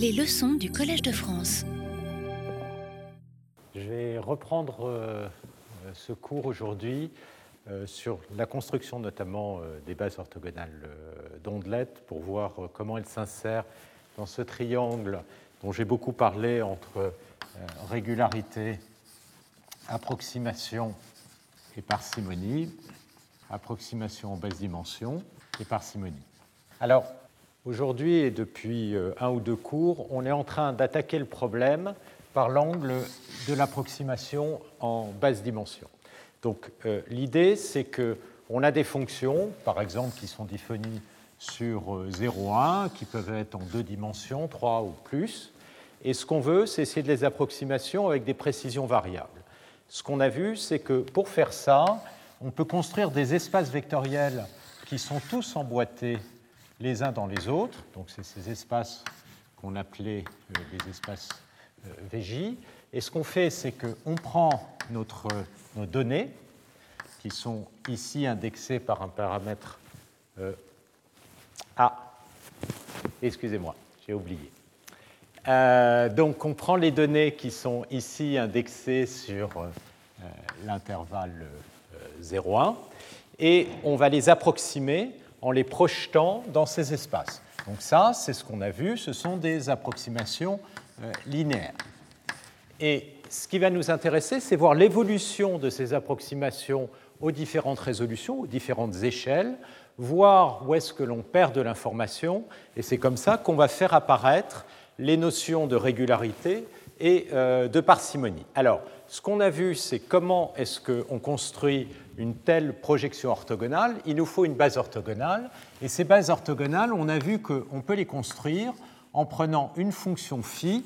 Les leçons du Collège de France. Je vais reprendre euh, ce cours aujourd'hui euh, sur la construction notamment euh, des bases orthogonales d'ondelettes pour voir comment elles s'insèrent dans ce triangle dont j'ai beaucoup parlé entre régularité, approximation et parcimonie, approximation en basse dimension et parcimonie. Alors, aujourd'hui et depuis euh, un ou deux cours, on est en train d'attaquer le problème par l'angle de l'approximation en basse dimension. Donc, euh, l'idée, c'est qu'on a des fonctions, par exemple, qui sont définies sur 0, euh, 1, qui peuvent être en deux dimensions, 3 ou plus. Et ce qu'on veut, c'est essayer de les approximations avec des précisions variables. Ce qu'on a vu, c'est que pour faire ça, on peut construire des espaces vectoriels qui sont tous emboîtés les uns dans les autres. Donc, c'est ces espaces qu'on appelait euh, les espaces euh, VJ. Et ce qu'on fait, c'est qu'on prend nos données, qui sont ici indexées par un paramètre euh, A. Excusez-moi, j'ai oublié. donc, on prend les données qui sont ici indexées sur l'intervalle 0,1 et on va les approximer en les projetant dans ces espaces. Donc ça, c'est ce qu'on a vu, ce sont des approximations euh, linéaires. Et ce qui va nous intéresser, c'est voir l'évolution de ces approximations aux différentes résolutions, aux différentes échelles, voir où est-ce que l'on perd de l'information, et c'est comme ça qu'on va faire apparaître les notions de régularité et euh, de parcimonie. Alors, ce qu'on a vu, c'est comment est-ce qu'on construit une telle projection orthogonale. Il nous faut une base orthogonale. Et ces bases orthogonales, on a vu qu'on peut les construire en prenant une fonction phi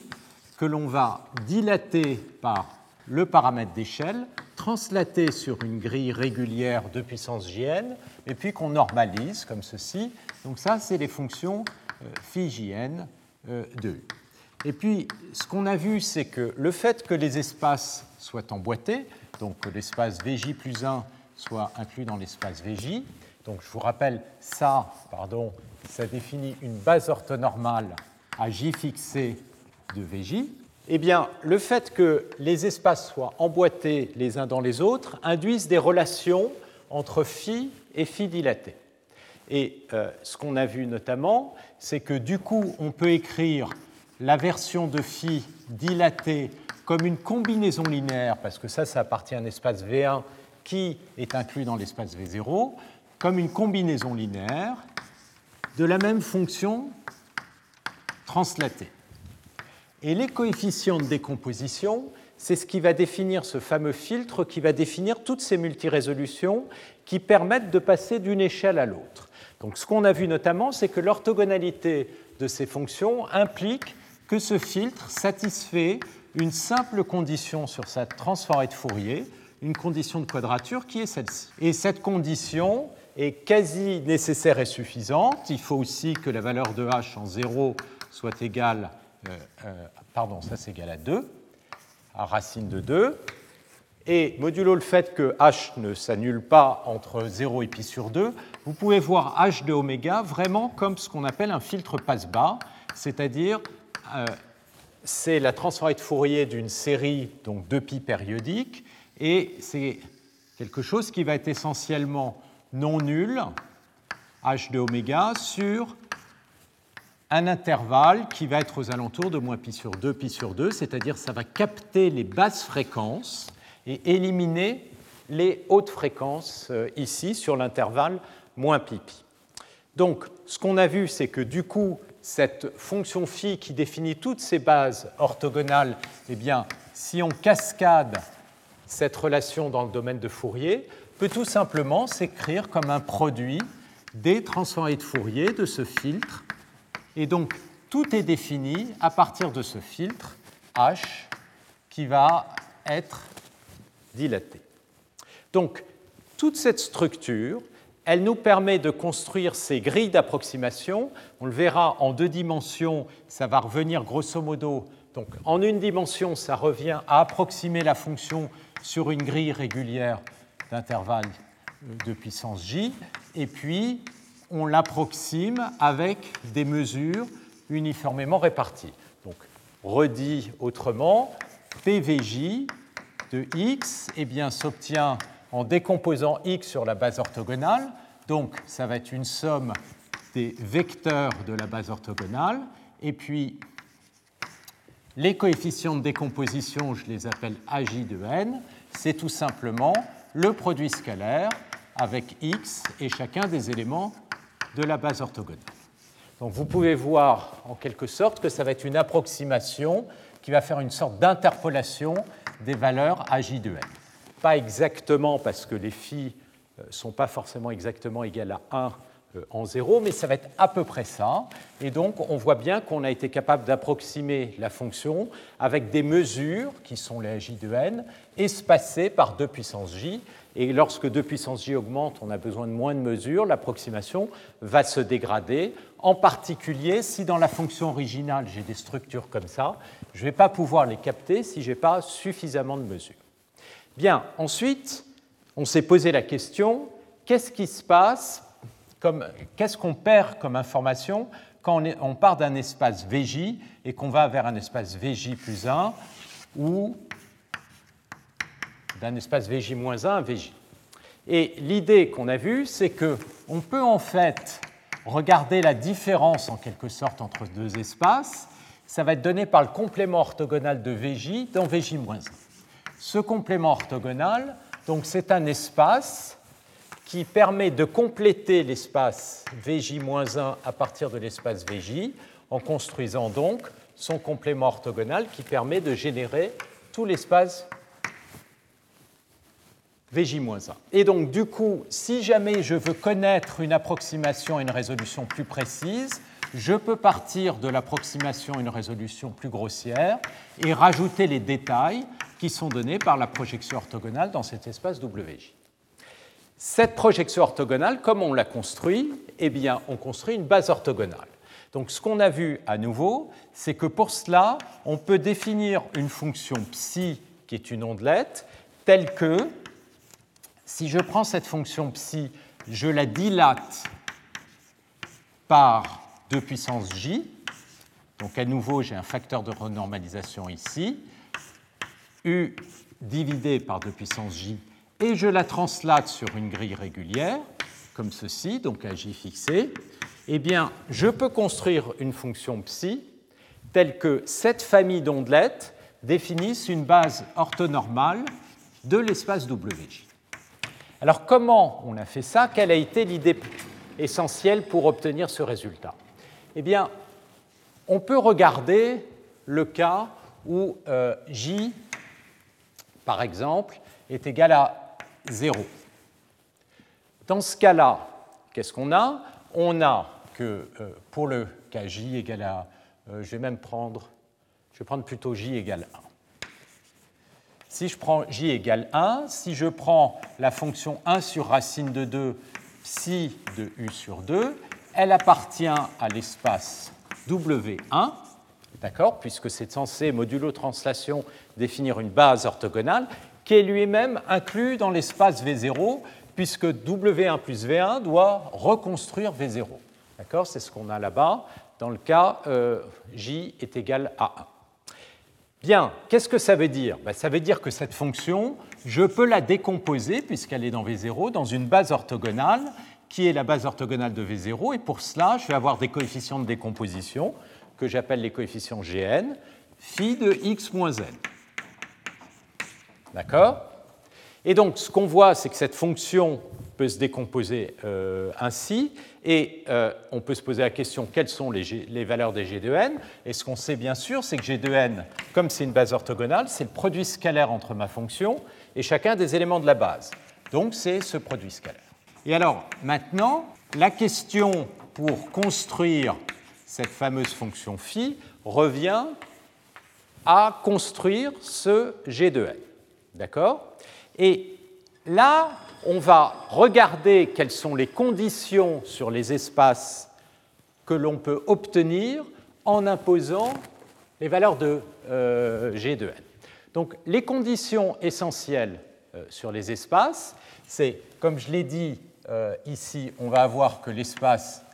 que l'on va dilater par le paramètre d'échelle, translater sur une grille régulière de puissance jn, et puis qu'on normalise comme ceci. Donc ça, c'est les fonctions euh, phi jn euh, de U. Et puis, ce qu'on a vu, c'est que le fait que les espaces soient emboîtés, donc l'espace Vj plus 1 soit inclus dans l'espace Vj, donc je vous rappelle, ça, pardon, ça définit une base orthonormale à J fixé de Vj, eh bien, le fait que les espaces soient emboîtés les uns dans les autres induisent des relations entre phi et phi dilaté. Et euh, ce qu'on a vu notamment, c'est que du coup, on peut écrire la version de phi dilatée comme une combinaison linéaire, parce que ça, ça appartient à un espace V1 qui est inclus dans l'espace V0, comme une combinaison linéaire de la même fonction translatée. Et les coefficients de décomposition, c'est ce qui va définir ce fameux filtre qui va définir toutes ces multirésolutions qui permettent de passer d'une échelle à l'autre. Donc ce qu'on a vu notamment, c'est que l'orthogonalité de ces fonctions implique que ce filtre satisfait une simple condition sur sa transformée de Fourier, une condition de quadrature qui est celle-ci. Et cette condition est quasi nécessaire et suffisante. Il faut aussi que la valeur de h en 0 soit égale, euh, euh, pardon, ça c'est égal à 2, à racine de 2. Et modulo le fait que h ne s'annule pas entre 0 et pi sur 2, vous pouvez voir h de oméga vraiment comme ce qu'on appelle un filtre passe-bas, c'est-à-dire euh, c'est la transformée de Fourier d'une série donc de pi périodique, et c'est quelque chose qui va être essentiellement non nul, h de oméga, sur un intervalle qui va être aux alentours de moins pi sur 2, pi sur 2, c'est-à-dire ça va capter les basses fréquences et éliminer les hautes fréquences euh, ici sur l'intervalle moins pi pi. Donc, ce qu'on a vu, c'est que du coup, cette fonction phi qui définit toutes ces bases orthogonales, eh bien, si on cascade cette relation dans le domaine de Fourier, peut tout simplement s'écrire comme un produit des transformés de Fourier de ce filtre. Et donc, tout est défini à partir de ce filtre H qui va être dilaté. Donc, toute cette structure elle nous permet de construire ces grilles d'approximation. On le verra en deux dimensions, ça va revenir grosso modo. Donc en une dimension, ça revient à approximer la fonction sur une grille régulière d'intervalle de puissance j, et puis on l'approxime avec des mesures uniformément répartis. Donc, redit autrement, PVJ de x eh s'obtient en décomposant x sur la base orthogonale. Donc, ça va être une somme des vecteurs de la base orthogonale. Et puis, les coefficients de décomposition, je les appelle AJ de n. C'est tout simplement le produit scalaire avec x et chacun des éléments de la base orthogonale. Donc vous pouvez voir en quelque sorte que ça va être une approximation qui va faire une sorte d'interpolation des valeurs AJ de n. Pas exactement parce que les phi ne euh, sont pas forcément exactement égales à 1 euh, en 0, mais ça va être à peu près ça. Et donc on voit bien qu'on a été capable d'approximer la fonction avec des mesures, qui sont les AJ de n, espacées par 2 puissance j, et lorsque 2 puissance j augmente, on a besoin de moins de mesures, l'approximation va se dégrader, en particulier si dans la fonction originale j'ai des structures comme ça, je ne vais pas pouvoir les capter si je n'ai pas suffisamment de mesures. Bien, ensuite, on s'est posé la question, qu'est-ce qui se passe, qu'est-ce qu'on perd comme information quand on, part d'un espace VJ et qu'on va vers un espace VJ plus 1 ou d'un espace Vj-1 à Vj. Et l'idée qu'on a vue, c'est qu'on peut en fait regarder la différence en quelque sorte entre deux espaces. Ça va être donné par le complément orthogonal de Vj dans Vj-1. Ce complément orthogonal, donc c'est un espace qui permet de compléter l'espace Vj-1 à partir de l'espace Vj en construisant donc son complément orthogonal qui permet de générer tout l'espace Vj-1. Et donc, du coup, si jamais je veux connaître une approximation et une résolution plus précise, je peux partir de l'approximation et une résolution plus grossière et rajouter les détails qui sont donnés par la projection orthogonale dans cet espace WJ. Cette projection orthogonale, comme on l'a construit, eh bien, on construit une base orthogonale. Donc, ce qu'on a vu à nouveau, c'est que pour cela, on peut définir une fonction psi qui est une ondelette telle que si je prends cette fonction psi, je la dilate par 2 puissance j, donc à nouveau j'ai un facteur de renormalisation ici, u divisé par 2 puissance j, et je la translate sur une grille régulière, comme ceci, donc à j fixé, eh bien je peux construire une fonction psi telle que cette famille d'ondelettes définisse une base orthonormale de l'espace WJ. Alors comment on a fait ça? Quelle a été l'idée essentielle pour obtenir ce résultat? Eh bien, on peut regarder le cas où euh, J, par exemple, est égal à 0. Dans ce cas-là, qu'est-ce qu'on a? On a que euh, pour le cas J égale à, euh, je vais même prendre, je vais prendre plutôt J égale 1. Si je prends j égale 1, si je prends la fonction 1 sur racine de 2 psi de u sur 2, elle appartient à l'espace W1, d'accord, puisque c'est censé, modulo translation, définir une base orthogonale, qui est lui-même inclus dans l'espace V0, puisque W1 plus V1 doit reconstruire V0. D'accord? C'est ce qu'on a là-bas. Dans le cas, euh, J est égal à 1. Bien, qu'est-ce que ça veut dire? Ben, Ça veut dire que cette fonction, je peux la décomposer, puisqu'elle est dans V0, dans une base orthogonale, qui est la base orthogonale de V0, et pour cela, je vais avoir des coefficients de décomposition, que j'appelle les coefficients Gn, phi de x moins n. D'accord? Et donc, ce qu'on voit, c'est que cette fonction peut se décomposer euh, ainsi, et euh, on peut se poser la question quelles sont les, valeurs des g de n? Et ce qu'on sait bien sûr, c'est que g de n, comme c'est une base orthogonale, c'est le produit scalaire entre ma fonction et chacun des éléments de la base. Donc c'est ce produit scalaire. Et alors maintenant, la question pour construire cette fameuse fonction phi revient à construire ce g de n. D'accord? Et là, on va regarder quelles sont les conditions sur les espaces que l'on peut obtenir en imposant les valeurs de euh, G de n. Donc les conditions essentielles euh, sur les espaces, c'est, comme je l'ai dit euh, ici, on va avoir que l'espace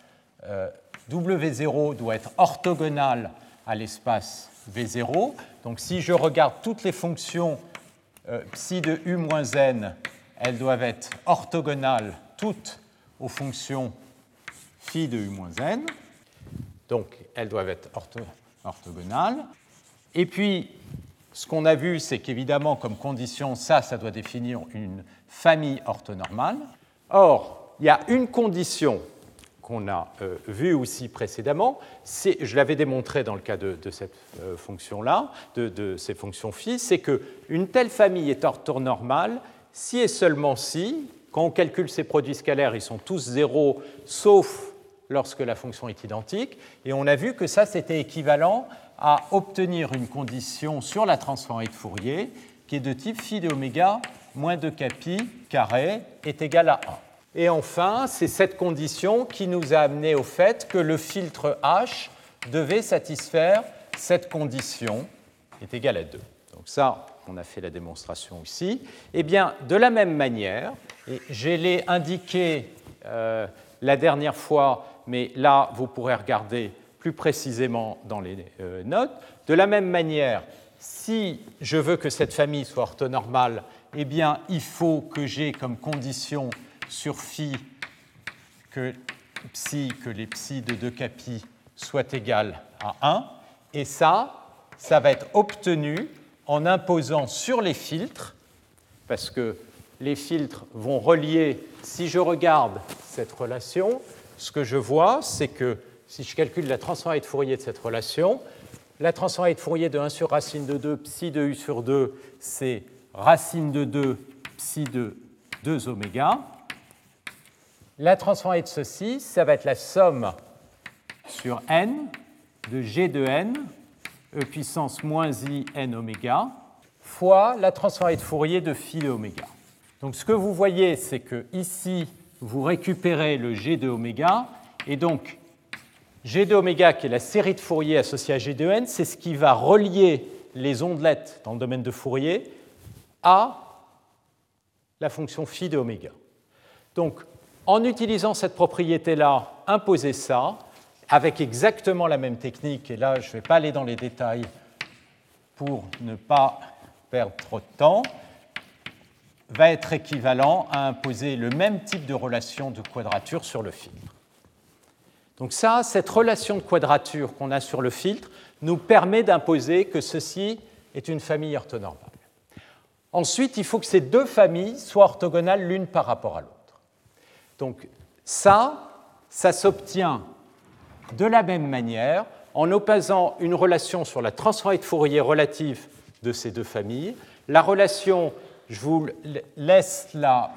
W0 doit être orthogonal à l'espace V0. Donc si je regarde toutes les fonctions psi de U moins n, elles doivent être orthogonales toutes aux fonctions phi de U moins n. Donc elles doivent être orthogonales. Et puis, ce qu'on a vu, c'est qu'évidemment, comme condition, ça, ça doit définir une famille orthonormale. Or, il y a une condition qu'on a euh, vue aussi précédemment, je l'avais démontré dans le cas de, cette euh, fonction-là, de, ces fonctions phi, c'est qu'une telle famille est orthonormale si et seulement si, quand on calcule ces produits scalaires, ils sont tous zéros, sauf lorsque la fonction est identique. Et on a vu que ça, c'était équivalent à obtenir une condition sur la transformée de Fourier qui est de type phi de oméga moins 2 capi carré est égal à 1. Et enfin, c'est cette condition qui nous a amené au fait que le filtre H devait satisfaire cette condition est égal à 2. Donc ça, on a fait la démonstration ici. Eh bien, de la même manière, et je l'ai indiqué euh, la dernière fois, mais là, vous pourrez regarder plus précisément dans les euh, notes. De la même manière, si je veux que cette famille soit orthonormale, eh bien, il faut que j'ai comme condition sur phi que psi, les psi de 2 capi soient égales à 1. Et ça, ça va être obtenu en imposant sur les filtres, parce que les filtres vont relier, si je regarde cette relation, ce que je vois, c'est que si je calcule la transformée de Fourier de cette relation, la transformée de Fourier de 1 sur racine de 2 psi de u sur 2, c'est racine de 2 psi de 2 oméga. La transformée de ceci, ça va être la somme sur n de g de n, e puissance moins i n oméga, fois la transformée de Fourier de phi de oméga. Donc ce que vous voyez, c'est que ici, vous récupérez le g de oméga, et donc g de oméga, qui est la série de Fourier associée à g de n, c'est ce qui va relier les ondelettes dans le domaine de Fourier à la fonction phi de oméga. Donc en utilisant cette propriété-là, imposer ça, avec exactement la même technique, et là je ne vais pas aller dans les détails pour ne pas perdre trop de temps, va être équivalent à imposer le même type de relation de quadrature sur le filtre. Donc ça, cette relation de quadrature qu'on a sur le filtre nous permet d'imposer que ceci est une famille orthonormale. Ensuite, il faut que ces deux familles soient orthogonales l'une par rapport à l'autre. Donc ça, ça s'obtient de la même manière en opposant une relation sur la transformée de Fourier relative de ces deux familles. La relation, je vous laisse la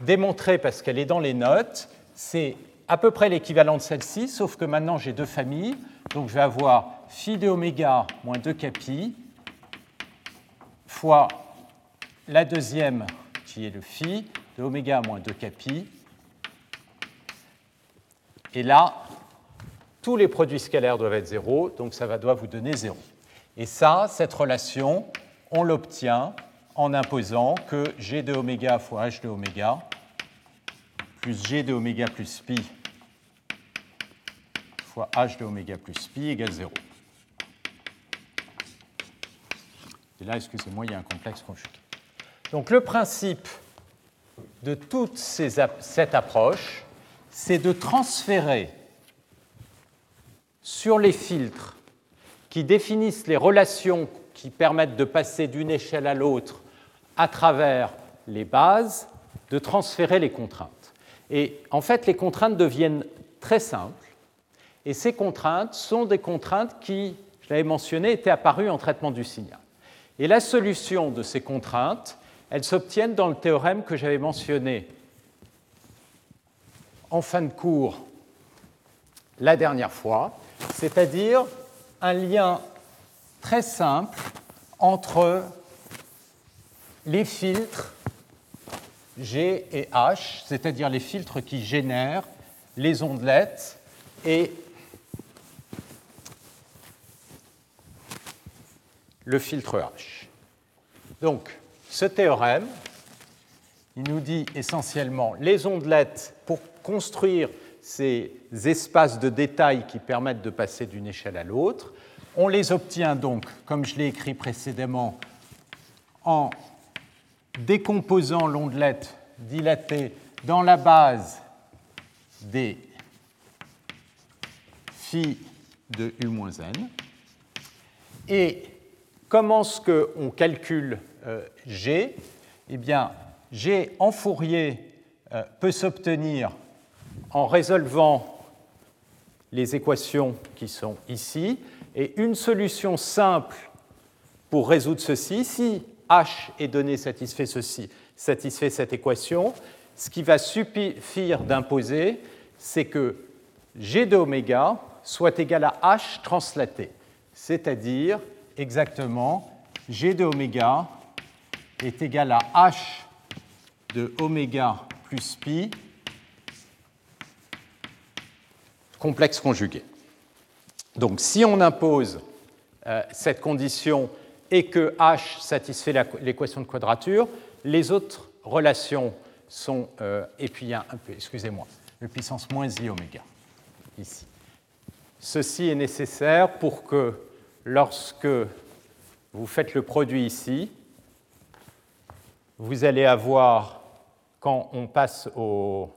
démontrer parce qu'elle est dans les notes, c'est à peu près l'équivalent de celle-ci, sauf que maintenant j'ai deux familles. Donc je vais avoir phi de oméga moins 2 capi fois la deuxième qui est le phi de oméga moins 2 capi et là, tous les produits scalaires doivent être zéro, donc ça va, doit vous donner zéro. Et ça, cette relation, on l'obtient en imposant que g de oméga fois h de oméga plus g de oméga plus pi fois h de oméga plus pi égale 0. Et là, excusez-moi, il y a un complexe conjugué. Donc le principe de toute cette approche, c'est de transférer sur les filtres qui définissent les relations qui permettent de passer d'une échelle à l'autre à travers les bases, de transférer les contraintes. Et en fait, les contraintes deviennent très simples. Et ces contraintes sont des contraintes qui, je l'avais mentionné, étaient apparues en traitement du signal. Et la solution de ces contraintes, elles s'obtiennent dans le théorème que j'avais mentionné en fin de cours la dernière fois, c'est-à-dire un lien très simple entre les filtres G et H, c'est-à-dire les filtres qui génèrent les ondelettes et le filtre H. Donc, ce théorème, il nous dit essentiellement les ondelettes pour construire ces espaces de détail qui permettent de passer d'une échelle à l'autre. On les obtient donc, comme je l'ai écrit précédemment, en décomposant l'ondelette dilatée dans la base des phi de U-n. Et comment est-ce qu'on calcule euh, G? Eh bien, G en Fourier euh, peut s'obtenir en résolvant les équations qui sont ici. Et une solution simple pour résoudre ceci, si H est donné satisfait, ceci, satisfait cette équation, ce qui va suffire d'imposer, c'est que G de oméga soit égal à H translaté, c'est-à-dire exactement G de oméga est égal à H de oméga plus pi complexe conjugué. Donc si on impose euh, cette condition et que H satisfait l'équation de quadrature, les autres relations sont, euh, et puis un, peu, excusez-moi, le puissance moins i oméga, ici. Ceci est nécessaire pour que lorsque vous faites le produit ici, vous allez avoir, quand on passe au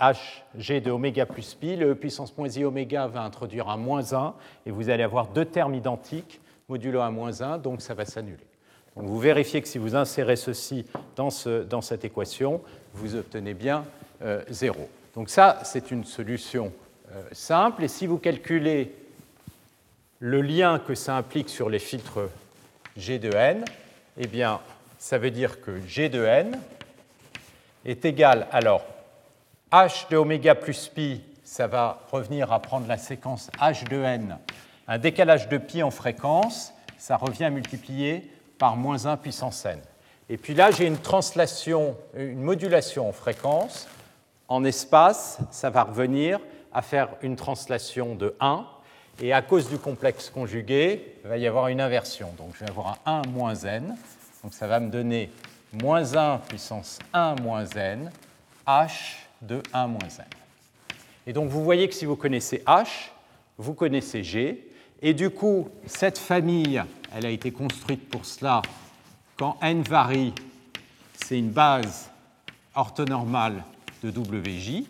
hg de oméga plus pi, le puissance moins i oméga va introduire un moins 1, et vous allez avoir deux termes identiques, modulo 1 moins 1, donc ça va s'annuler. Donc vous vérifiez que si vous insérez ceci dans, ce, dans cette équation, vous obtenez bien 0. Euh, donc ça, c'est une solution euh, simple. Et si vous calculez le lien que ça implique sur les filtres G de n, eh bien, ça veut dire que G de n est égal, alors, h de oméga plus pi, ça va revenir à prendre la séquence h de n, un décalage de pi en fréquence, ça revient à multiplier par moins 1 puissance n. Et puis là, j'ai une translation, une modulation en fréquence. En espace, ça va revenir à faire une translation de 1. Et à cause du complexe conjugué, il va y avoir une inversion. Donc je vais avoir un 1 moins n. Donc ça va me donner moins 1 puissance 1 moins n, h de 1 moins n. Et donc vous voyez que si vous connaissez h, vous connaissez g. Et du coup, cette famille, elle a été construite pour cela quand n varie, c'est une base orthonormale de WJ.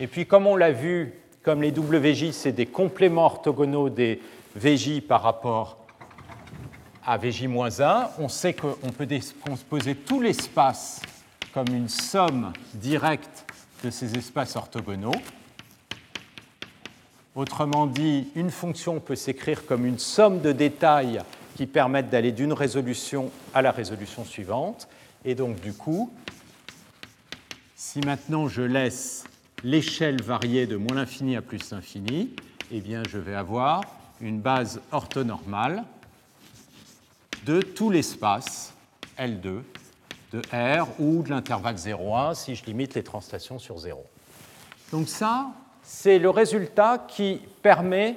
Et puis, comme on l'a vu, comme les WJ, c'est des compléments orthogonaux des VJ par rapport à VJ-1, on sait qu'on peut composer tout l'espace comme une somme directe de ces espaces orthogonaux. Autrement dit, une fonction peut s'écrire comme une somme de détails qui permettent d'aller d'une résolution à la résolution suivante. Et donc, du coup, si maintenant je laisse l'échelle varier de moins l'infini à plus l'infini, eh bien, je vais avoir une base orthonormale de tout l'espace L2 de R ou de l'intervalle 0,1 si je limite les translations sur 0. Donc ça, c'est le résultat qui permet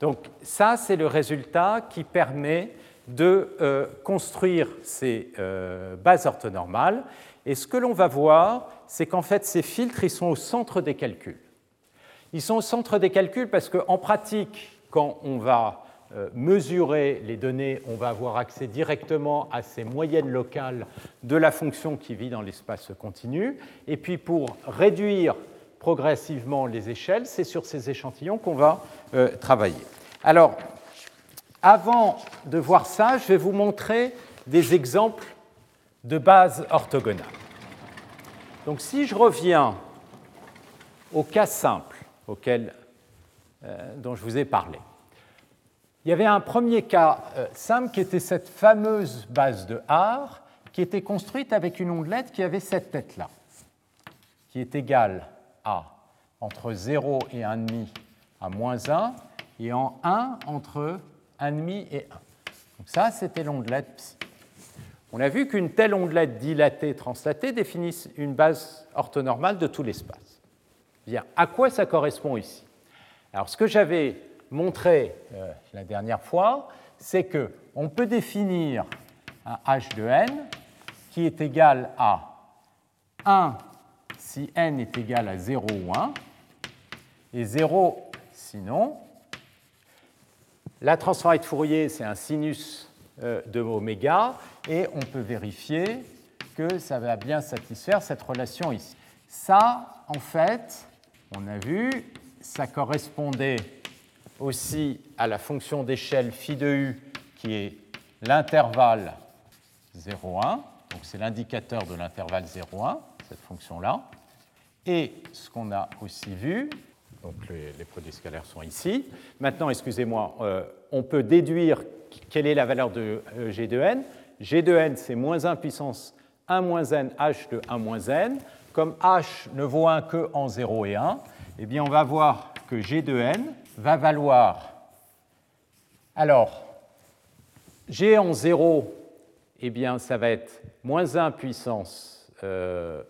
donc ça, c'est le résultat qui permet de euh, construire ces euh, bases orthonormales. Et ce que l'on va voir, c'est qu'en fait, ces filtres, ils sont au centre des calculs. Ils sont au centre des calculs parce qu'en pratique, quand on va mesurer les données, on va avoir accès directement à ces moyennes locales de la fonction qui vit dans l'espace continu. Et puis pour réduire progressivement les échelles, c'est sur ces échantillons qu'on va euh, travailler. Alors, avant de voir ça, je vais vous montrer des exemples de bases orthogonales. Donc si je reviens au cas simple auquel, euh, dont je vous ai parlé, il y avait un premier cas euh, simple qui était cette fameuse base de R qui était construite avec une ondelette qui avait cette tête-là, qui est égale à entre 0 et 1,5 à moins 1 et en 1 entre 1,5 et 1. Donc ça, c'était l'ondelette psi. On a vu qu'une telle ondelette dilatée translatée définit une base orthonormale de tout l'espace. Bien, à quoi ça correspond ici? Alors, ce que j'avais montré euh, la dernière fois, c'est qu'on peut définir un h de n qui est égal à 1 si n est égal à 0 ou 1, et 0 sinon. La transformée de Fourier, c'est un sinus euh, de oméga, et on peut vérifier que ça va bien satisfaire cette relation ici. Ça, en fait, on a vu, ça correspondait aussi à la fonction d'échelle phi de u qui est l'intervalle 0,1, donc c'est l'indicateur de l'intervalle 0,1, cette fonction-là. Et ce qu'on a aussi vu, donc les, produits scalaires sont ici. Maintenant, excusez-moi, euh, on peut déduire quelle est la valeur de euh, G de n. G de n, c'est moins 1 puissance 1 moins n h de 1 moins n. Comme h ne vaut 1 que en 0 et 1, eh bien, on va voir que G de n va valoir. Alors, G en 0, eh bien, ça va être moins 1 puissance 1, euh,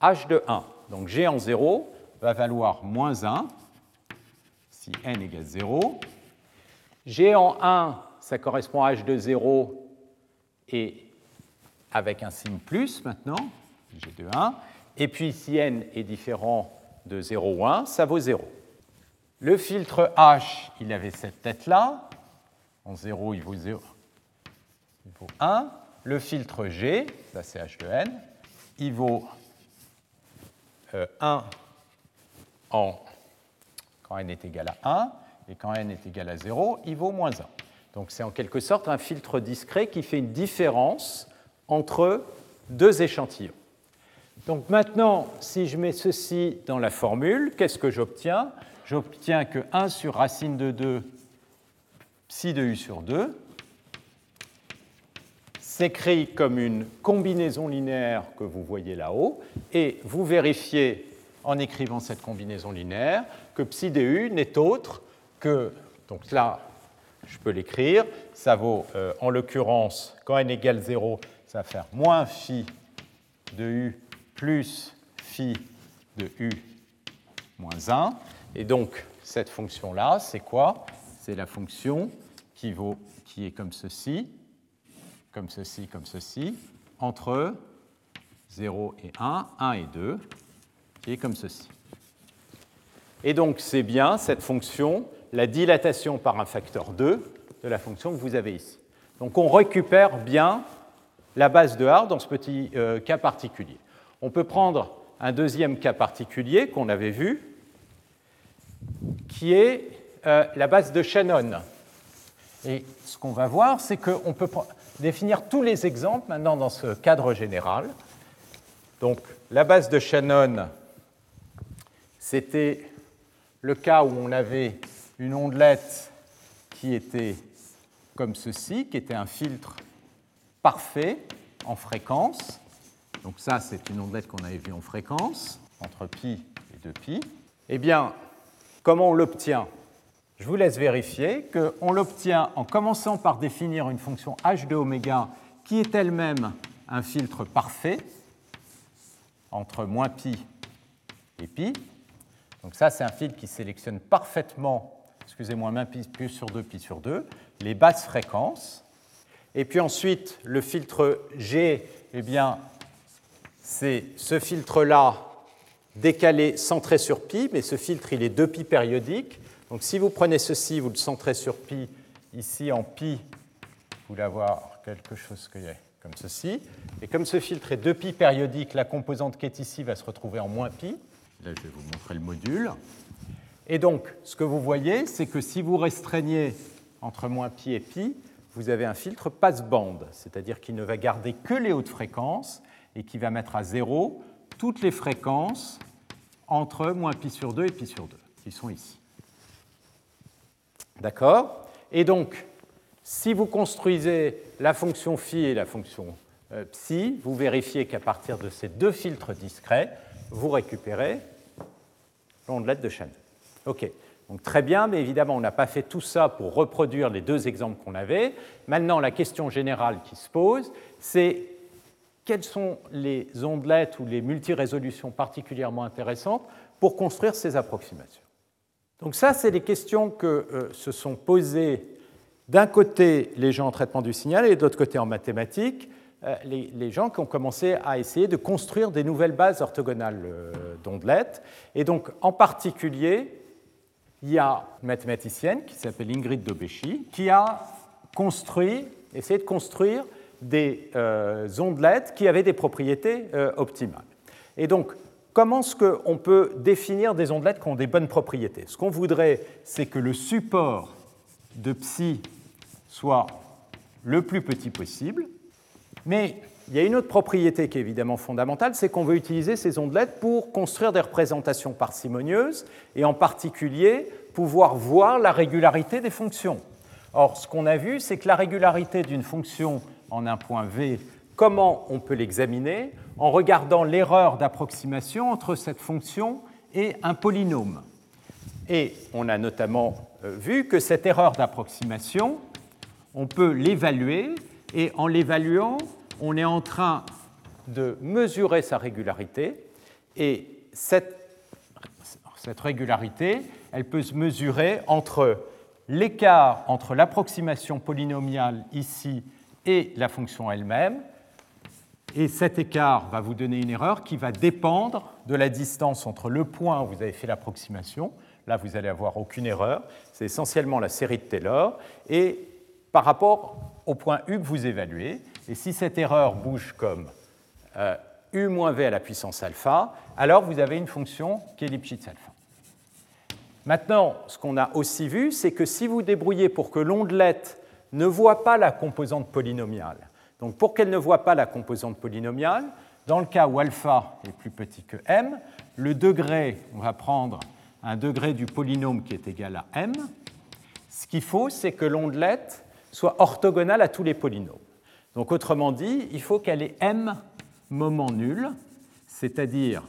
h de 1. Donc G en 0 va valoir moins 1, si n égale 0. G en 1, ça correspond à h de 0 et avec un signe plus maintenant, G de 1. Et puis si n est différent de 0 ou 1, ça vaut 0. Le filtre H, il avait cette tête-là. En 0, il vaut 0. Il vaut 1. Le filtre G, ça c'est H de n, il vaut 1 euh, quand n est égal à 1, et quand n est égal à 0, il vaut moins 1. Donc c'est en quelque sorte un filtre discret qui fait une différence entre deux échantillons. Donc maintenant, si je mets ceci dans la formule, qu'est-ce que j'obtiens? J'obtiens que 1 sur racine de 2 psi de u sur 2 s'écrit comme une combinaison linéaire que vous voyez là-haut, et vous vérifiez en écrivant cette combinaison linéaire que psi de u n'est autre que, donc là, je peux l'écrire, ça vaut, euh, en l'occurrence, quand n égale 0, ça va faire moins phi de u plus phi de u moins 1. Et donc, cette fonction-là, c'est quoi? C'est la fonction qui, vaut, qui est comme ceci, comme ceci, comme ceci, entre 0 et 1, 1 et 2, qui est comme ceci. Et donc, c'est bien cette fonction, la dilatation par un facteur 2 de la fonction que vous avez ici. Donc, on récupère bien la base de R dans ce petit euh, cas particulier. On peut prendre un deuxième cas particulier qu'on avait vu, qui est euh, la base de Shannon. Et ce qu'on va voir, c'est qu'on peut définir tous les exemples maintenant dans ce cadre général. Donc la base de Shannon, c'était le cas où on avait une ondelette qui était comme ceci, qui était un filtre parfait en fréquence. Donc ça, c'est une ondelette qu'on avait vue en fréquence, entre pi et 2pi. Eh bien, comment on l'obtient Je vous laisse vérifier qu'on l'obtient en commençant par définir une fonction h de oméga qui est elle-même un filtre parfait entre moins pi et pi. Donc ça, c'est un filtre qui sélectionne parfaitement, excusez-moi, moins pi, pi sur 2, pi sur 2, les basses fréquences. Et puis ensuite, le filtre G, eh bien, c'est ce filtre-là décalé, centré sur pi, mais ce filtre, il est 2pi périodique. Donc si vous prenez ceci, vous le centrez sur pi, ici en pi, vous voulez avoir quelque chose qui est comme ceci. Et comme ce filtre est 2pi périodique, la composante qui est ici va se retrouver en moins pi. Là, je vais vous montrer le module. Et donc, ce que vous voyez, c'est que si vous restreignez entre moins pi et pi, vous avez un filtre passe-bande, c'est-à-dire qu'il ne va garder que les hautes fréquences et qui va mettre à zéro toutes les fréquences entre moins pi sur 2 et pi sur 2, qui sont ici. D'accord? Et donc, si vous construisez la fonction phi et la fonction euh, psi, vous vérifiez qu'à partir de ces deux filtres discrets, vous récupérez l'ondelette de Shannon. OK. Donc très bien, mais évidemment, on n'a pas fait tout ça pour reproduire les deux exemples qu'on avait. Maintenant, la question générale qui se pose, c'est quelles sont les ondelettes ou les multirésolutions particulièrement intéressantes pour construire ces approximations. Donc ça, c'est les questions que euh, se sont posées d'un côté les gens en traitement du signal et de l'autre côté en mathématiques les, gens qui ont commencé à essayer de construire des nouvelles bases orthogonales d'ondelettes. Et donc, en particulier, il y a une mathématicienne qui s'appelle Ingrid Dobeschi qui a construit, essayé de construire des ondelettes qui avaient des propriétés optimales. Et donc, comment est-ce qu'on peut définir des ondelettes qui ont des bonnes propriétés? Ce qu'on voudrait, c'est que le support de psi soit le plus petit possible, mais il y a une autre propriété qui est évidemment fondamentale, c'est qu'on veut utiliser ces ondelettes pour construire des représentations parcimonieuses et en particulier pouvoir voir la régularité des fonctions. Or, ce qu'on a vu, c'est que la régularité d'une fonction en un point V, comment on peut l'examiner en regardant l'erreur d'approximation entre cette fonction et un polynôme. Et on a notamment euh, vu que cette erreur d'approximation, on peut l'évaluer, et en l'évaluant, on est en train de mesurer sa régularité, et cette, cette régularité, elle peut se mesurer entre l'écart entre l'approximation polynomiale ici et la fonction elle-même, et cet écart va vous donner une erreur qui va dépendre de la distance entre le point où vous avez fait l'approximation, là vous allez avoir aucune erreur, c'est essentiellement la série de Taylor, et par rapport au point U que vous évaluez. Et si cette erreur bouge comme euh, U moins V à la puissance alpha, alors vous avez une fonction qui est Lipschitz alpha. Maintenant, ce qu'on a aussi vu, c'est que si vous débrouillez pour que l'ondelette ne voit pas la composante polynomiale, donc pour qu'elle ne voit pas la composante polynomiale, dans le cas où alpha est plus petit que m, le degré, on va prendre un degré du polynôme qui est égal à m. Ce qu'il faut, c'est que l'ondelette soit orthogonale à tous les polynômes. Donc autrement dit, il faut qu'elle ait m moments nuls, c'est-à-dire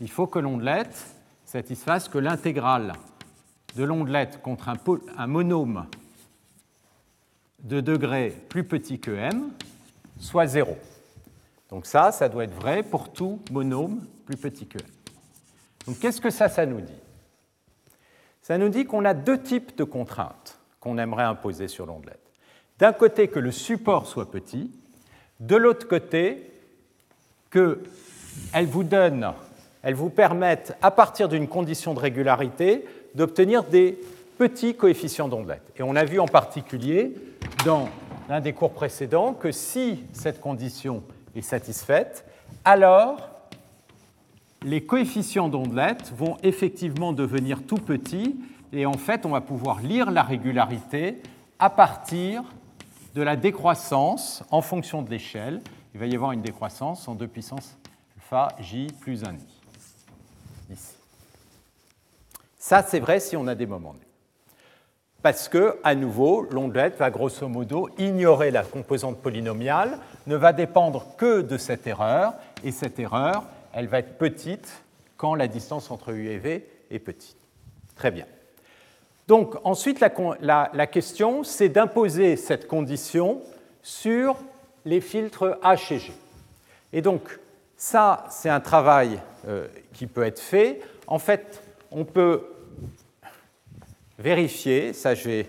il faut que l'ondelette satisfasse que l'intégrale de l'ondelette contre un, un monôme de degré plus petit que m soit 0. Donc ça, ça doit être vrai pour tout monôme plus petit que m. Donc qu'est-ce que ça, ça nous dit? Ça nous dit qu'on a deux types de contraintes qu'on aimerait imposer sur l'ondelette. D'un côté, que le support soit petit, de l'autre côté, qu'elle vous donne, elle vous permette, à partir d'une condition de régularité, d'obtenir des petits coefficients d'ondelette. Et on a vu en particulier dans l'un des cours précédents que si cette condition est satisfaite, alors les coefficients d'ondelette vont effectivement devenir tout petits et en fait on va pouvoir lire la régularité à partir de la décroissance en fonction de l'échelle. Il va y avoir une décroissance en 2 puissance alpha j plus 1 ici. Ça c'est vrai si on a des moments parce que, à nouveau, l'ondelette va grosso modo ignorer la composante polynomiale, ne va dépendre que de cette erreur, et cette erreur, elle va être petite quand la distance entre U et V est petite. Très bien. Donc ensuite, la, question, c'est d'imposer cette condition sur les filtres H et G. Et donc, ça, c'est un travail euh, qui peut être fait. En fait, on peut vérifier, ça je vais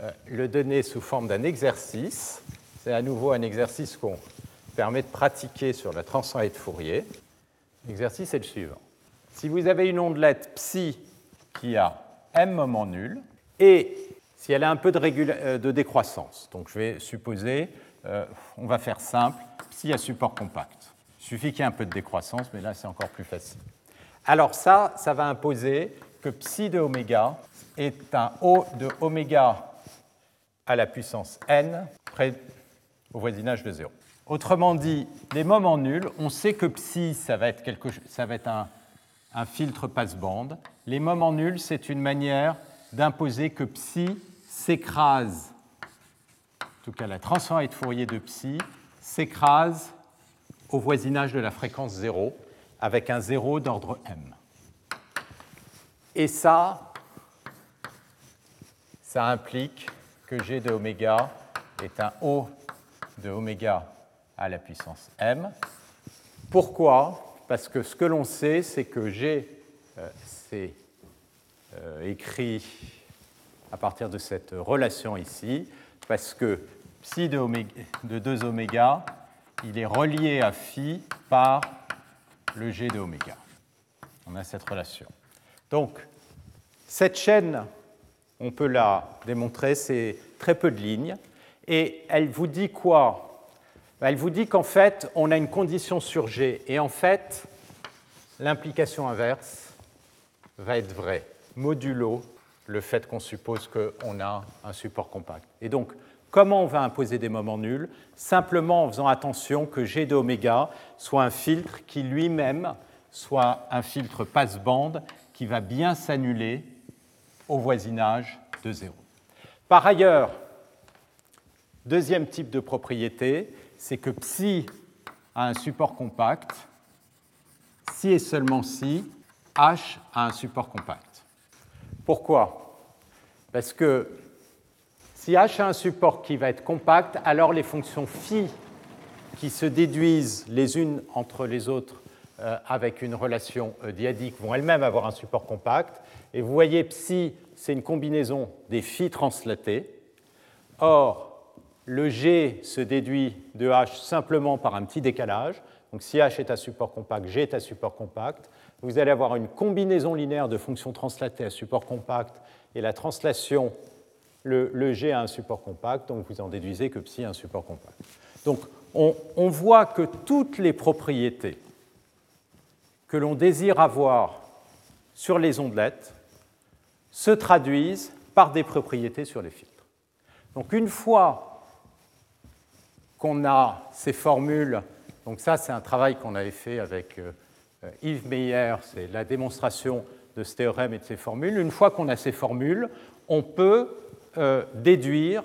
euh, le donner sous forme d'un exercice. C'est à nouveau un exercice qu'on permet de pratiquer sur la transformée de Fourier. L'exercice est le suivant. Si vous avez une ondelette psi qui a m moments nuls, et si elle a un peu de, euh, décroissance, donc je vais supposer, euh, on va faire simple, psi à support compact. Il suffit qu'il y ait un peu de décroissance, mais là c'est encore plus facile. Alors ça, ça va imposer que psi de oméga est un O de oméga à la puissance n près au voisinage de 0. Autrement dit, les moments nuls, on sait que psi, ça va être, un filtre passe-bande. Les moments nuls, c'est une manière d'imposer que psi s'écrase, en tout cas la transformée de Fourier de psi, s'écrase au voisinage de la fréquence 0 avec un 0 d'ordre m. Et ça, ça implique que g de oméga est un O de oméga à la puissance m. Pourquoi? Parce que ce que l'on sait, c'est que g, euh, c'est euh, écrit à partir de cette relation ici, parce que psi de, de 2 oméga, il est relié à phi par le g de oméga. On a cette relation. Donc, cette chaîne, on peut la démontrer, c'est très peu de lignes. Et elle vous dit quoi? Ben, Elle vous dit qu'en fait, on a une condition sur G. Et en fait, l'implication inverse va être vraie, modulo le fait qu'on suppose qu'on a un support compact. Et donc, comment on va imposer des moments nuls? Simplement en faisant attention que G de oméga soit un filtre qui lui-même soit un filtre passe-bande qui va bien s'annuler au voisinage de 0. Par ailleurs, deuxième type de propriété, c'est que psi a un support compact, si et seulement si h a un support compact. Pourquoi? Parce que si h a un support qui va être compact, alors les fonctions phi qui se déduisent les unes entre les autres euh, avec une relation euh, diadique vont elles-mêmes avoir un support compact. Et vous voyez, psi, c'est une combinaison des phi translatés. Or, le G se déduit de H simplement par un petit décalage. Donc si H est à support compact, G est à support compact. Vous allez avoir une combinaison linéaire de fonctions translatées à support compact et la translation, le, G a un support compact, donc vous en déduisez que psi a un support compact. Donc on voit que toutes les propriétés que l'on désire avoir sur les ondelettes se traduisent par des propriétés sur les filtres. Donc une fois qu'on a ces formules, donc ça c'est un travail qu'on avait fait avec euh, Yves Meyer, c'est la démonstration de ce théorème et de ces formules, une fois qu'on a ces formules, on peut euh, déduire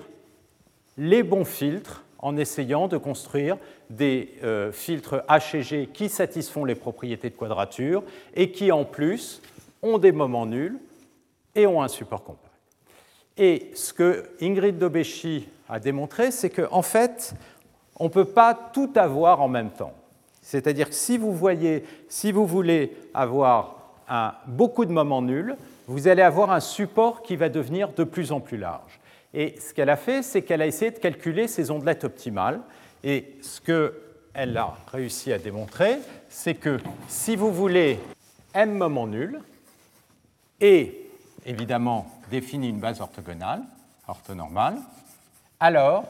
les bons filtres en essayant de construire des euh, filtres H et G qui satisfont les propriétés de quadrature et qui en plus ont des moments nuls et ont un support compact. Et ce que Ingrid Dobeschi a démontré, c'est qu'en en fait, on ne peut pas tout avoir en même temps. C'est-à-dire que si vous voyez, si vous voulez avoir beaucoup de moments nuls, vous allez avoir un support qui va devenir de plus en plus large. Et ce qu'elle a fait, c'est qu'elle a essayé de calculer ces ondelettes optimales. Et ce qu'elle a réussi à démontrer, c'est que si vous voulez m moments nuls, et évidemment définit une base orthogonale, orthonormale, alors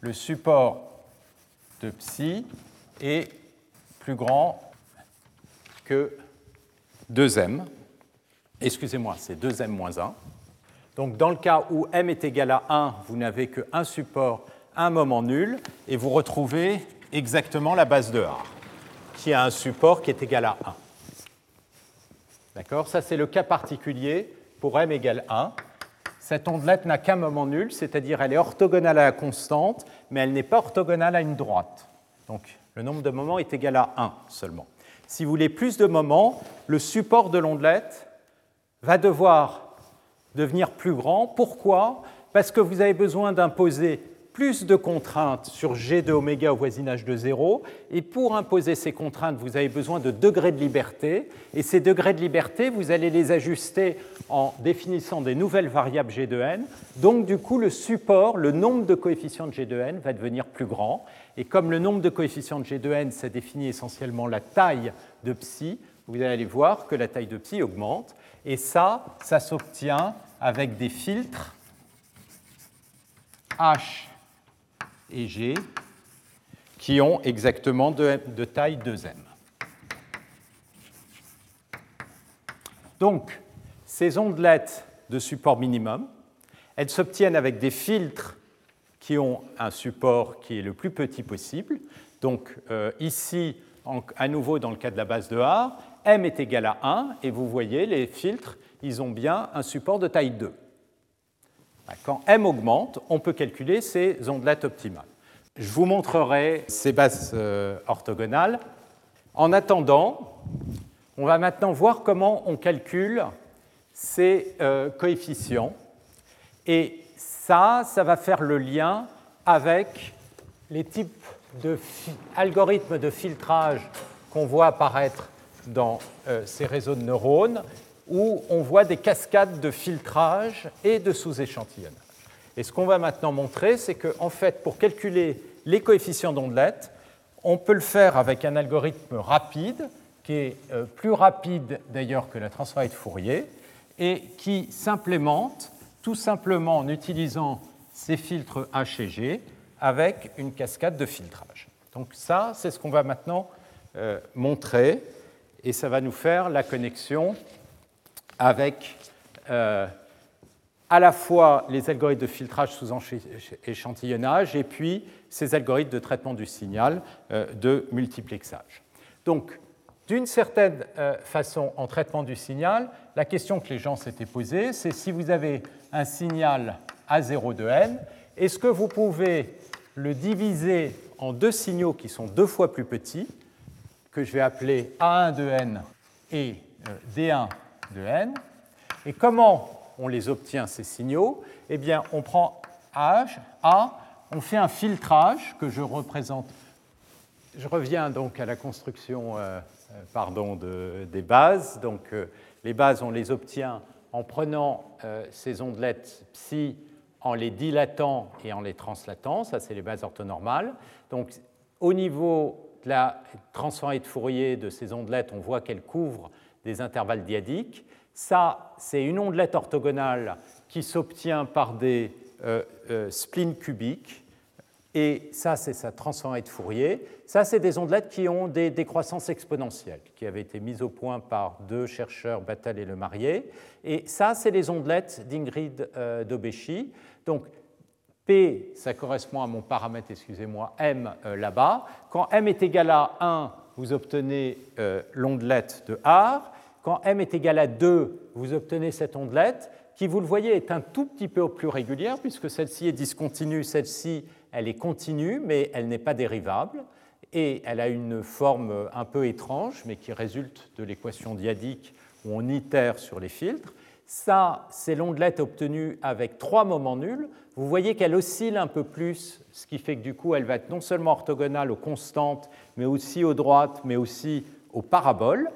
le support de psi est plus grand que 2m. Excusez-moi, c'est 2m moins 1. Donc dans le cas où m est égal à 1, vous n'avez qu'un support, un moment nul, et vous retrouvez exactement la base de A, qui a un support qui est égal à 1. D'accord Ça, c'est le cas particulier pour m égale 1. Cette ondelette n'a qu'un moment nul, c'est-à-dire elle est orthogonale à la constante, mais elle n'est pas orthogonale à une droite. Donc le nombre de moments est égal à 1 seulement. Si vous voulez plus de moments, le support de l'ondelette va devoir devenir plus grand. Pourquoi? Parce que vous avez besoin d'imposer plus de contraintes sur G de oméga au voisinage de 0. Et pour imposer ces contraintes, vous avez besoin de degrés de liberté. Et ces degrés de liberté, vous allez les ajuster en définissant des nouvelles variables G de n. Donc, du coup, le support, le nombre de coefficients de G de n va devenir plus grand. Et comme le nombre de coefficients de G de n, ça définit essentiellement la taille de psi, vous allez voir que la taille de psi augmente. Et ça, ça s'obtient avec des filtres H et G qui ont exactement de, taille 2m. Donc, ces ondelettes de support minimum, elles s'obtiennent avec des filtres qui ont un support qui est le plus petit possible. Donc euh, ici, à nouveau dans le cas de la base de A, m est égal à 1, et vous voyez, les filtres, ils ont bien un support de taille 2. Quand m augmente, on peut calculer ces ondelettes optimales. Je vous montrerai ces bases euh, orthogonales. En attendant, on va maintenant voir comment on calcule ces euh, coefficients. Et ça, ça va faire le lien avec les types d'algorithmes de filtrage qu'on voit apparaître dans euh, ces réseaux de neurones où on voit des cascades de filtrage et de sous-échantillonnage. Et ce qu'on va maintenant montrer, c'est qu'en en fait, pour calculer les coefficients d'ondelette, on peut le faire avec un algorithme rapide, qui est euh, plus rapide d'ailleurs que la transformée de Fourier, et qui s'implémente tout simplement en utilisant ces filtres H et G avec une cascade de filtrage. Donc ça, c'est ce qu'on va maintenant euh, montrer, et ça va nous faire la connexion avec euh, à la fois les algorithmes de filtrage sous échantillonnage et puis ces algorithmes de traitement du signal euh, de multiplexage. Donc, d'une certaine euh, façon, en traitement du signal, la question que les gens s'étaient posée, c'est si vous avez un signal A0 de n, est-ce que vous pouvez le diviser en deux signaux qui sont deux fois plus petits, que je vais appeler A1 de n et euh, D1 de n Et comment on les obtient, ces signaux? Eh bien, on prend H, A, on fait un filtrage que je représente. Je reviens donc à la construction euh, euh, pardon, des bases. Donc, euh, les bases, on les obtient en prenant ces ondelettes psi en les dilatant et en les translatant. Ça, c'est les bases orthonormales. Donc, au niveau de la transformée de Fourier de ces ondelettes, on voit qu'elles couvrent des intervalles diadiques. Ça, c'est une ondelette orthogonale qui s'obtient par des euh, euh, splines cubiques. Et ça, c'est sa transformée de Fourier. Ça, c'est des ondelettes qui ont des décroissances exponentielles, qui avaient été mises au point par deux chercheurs, Battel et Le Marié. Et ça, c'est les ondelettes d'Ingrid euh. Donc, P, ça correspond à mon paramètre, excusez-moi, M là-bas. Quand M est égal à 1, vous obtenez l'ondelette de Haar. Quand m est égal à 2, vous obtenez cette ondelette qui, vous le voyez, est un tout petit peu plus régulière puisque celle-ci est discontinue, celle-ci, elle est continue, mais elle n'est pas dérivable. Et elle a une forme un peu étrange, mais qui résulte de l'équation diadique où on itère sur les filtres. Ça, c'est l'ondelette obtenue avec trois moments nuls. Vous voyez qu'elle oscille un peu plus, ce qui fait que du coup, elle va être non seulement orthogonale aux constantes, mais aussi aux droites, mais aussi aux paraboles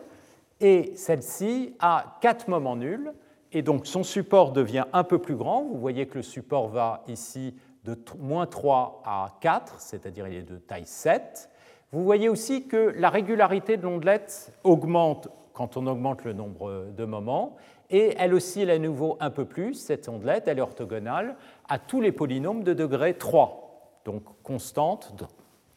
et celle-ci a quatre moments nuls, et donc son support devient un peu plus grand. Vous voyez que le support va ici de moins 3 à 4, c'est-à-dire il est de taille 7. Vous voyez aussi que la régularité de l'ondelette augmente quand on augmente le nombre de moments, et elle oscille à nouveau un peu plus, cette ondelette, elle est orthogonale à tous les polynômes de degré 3, donc constante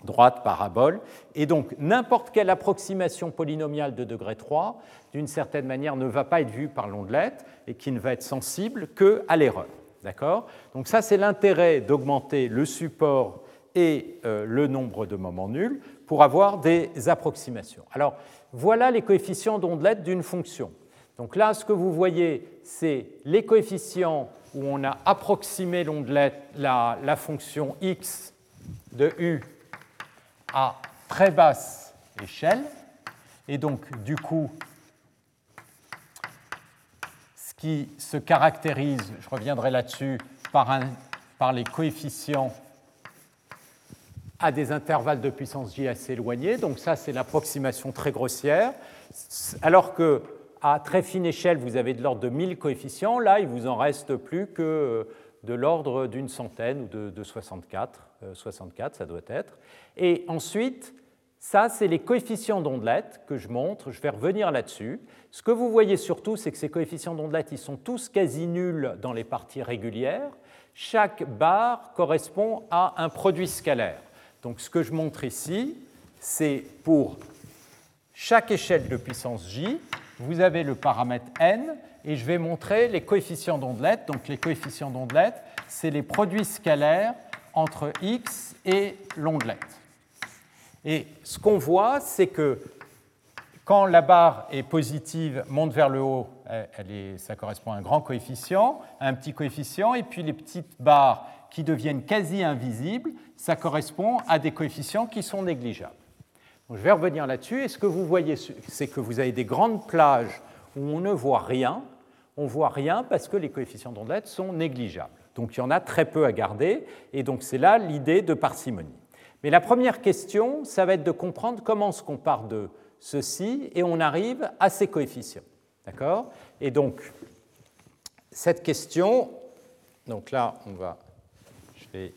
droite, parabole. Et donc, n'importe quelle approximation polynomiale de degré 3, d'une certaine manière, ne va pas être vue par l'ondelette et qui ne va être sensible qu'à l'erreur. D'accord? Donc, ça, c'est l'intérêt d'augmenter le support et euh, le nombre de moments nuls pour avoir des approximations. Alors, voilà les coefficients d'ondelette d'une fonction. Donc là, ce que vous voyez, c'est les coefficients où on a approximé l'ondelette, la, la fonction x de u à très basse échelle. Et donc, du coup, ce qui se caractérise, je reviendrai là-dessus, par, les coefficients à des intervalles de puissance J assez éloignés. Donc ça, c'est l'approximation très grossière. Alors que à très fine échelle, vous avez de l'ordre de 1000 coefficients, là, il vous en reste plus que de l'ordre d'une centaine ou de, de 64. 64, euh, ça doit être. Et ensuite, ça, c'est les coefficients d'ondelette que je montre. Je vais revenir là-dessus. Ce que vous voyez surtout, c'est que ces coefficients d'ondelette, ils sont tous quasi nuls dans les parties régulières. Chaque barre correspond à un produit scalaire. Donc, ce que je montre ici, c'est pour chaque échelle de puissance j, vous avez le paramètre n, et je vais montrer les coefficients d'ondelette. Donc, les coefficients d'ondelette, c'est les produits scalaires entre x et l'ondelette. Et ce qu'on voit, c'est que quand la barre est positive, monte vers le haut, ça correspond à un grand coefficient, un petit coefficient, et puis les petites barres qui deviennent quasi invisibles, ça correspond à des coefficients qui sont négligeables. Je vais revenir là-dessus, et ce que vous voyez, c'est que vous avez des grandes plages où on ne voit rien, on ne voit rien parce que les coefficients d'ondelette sont négligeables. Donc il y en a très peu à garder, et donc c'est là l'idée de parcimonie. Mais la première question, ça va être de comprendre comment est-ce qu'on part de ceci et on arrive à ces coefficients. D'accord? Et donc, cette question, donc là, on va Je vais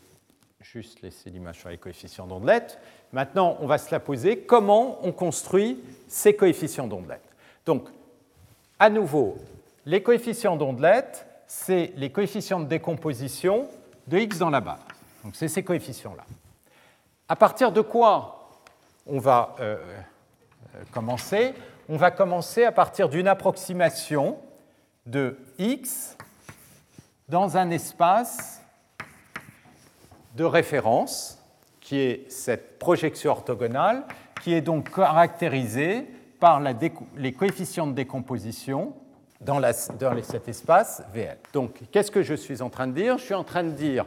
juste laisser l'image sur les coefficients d'ondelette. Maintenant, on va se la poser. Comment on construit ces coefficients d'ondelette Donc, à nouveau, les coefficients d'ondelette, c'est les coefficients de décomposition de x dans la base. Donc, c'est ces coefficients-là. À partir de quoi on va euh, euh, commencer On va commencer à partir d'une approximation de x dans un espace de référence, qui est cette projection orthogonale, qui est donc caractérisée par les coefficients de décomposition dans, dans cet espace VL. Donc, qu'est-ce que je suis en train de dire? Je suis en train de dire,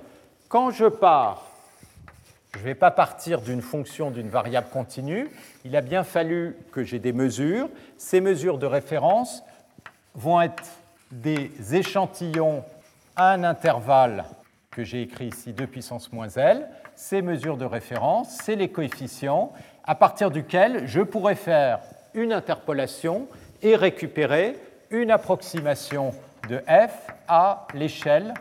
quand je pars, je ne vais pas partir d'une fonction d'une variable continue, il a bien fallu que j'ai des mesures. Ces mesures de référence vont être des échantillons à un intervalle que j'ai écrit ici 2 puissance moins L, ces mesures de référence, c'est les coefficients à partir duquel je pourrais faire une interpolation et récupérer une approximation de f à l'échelle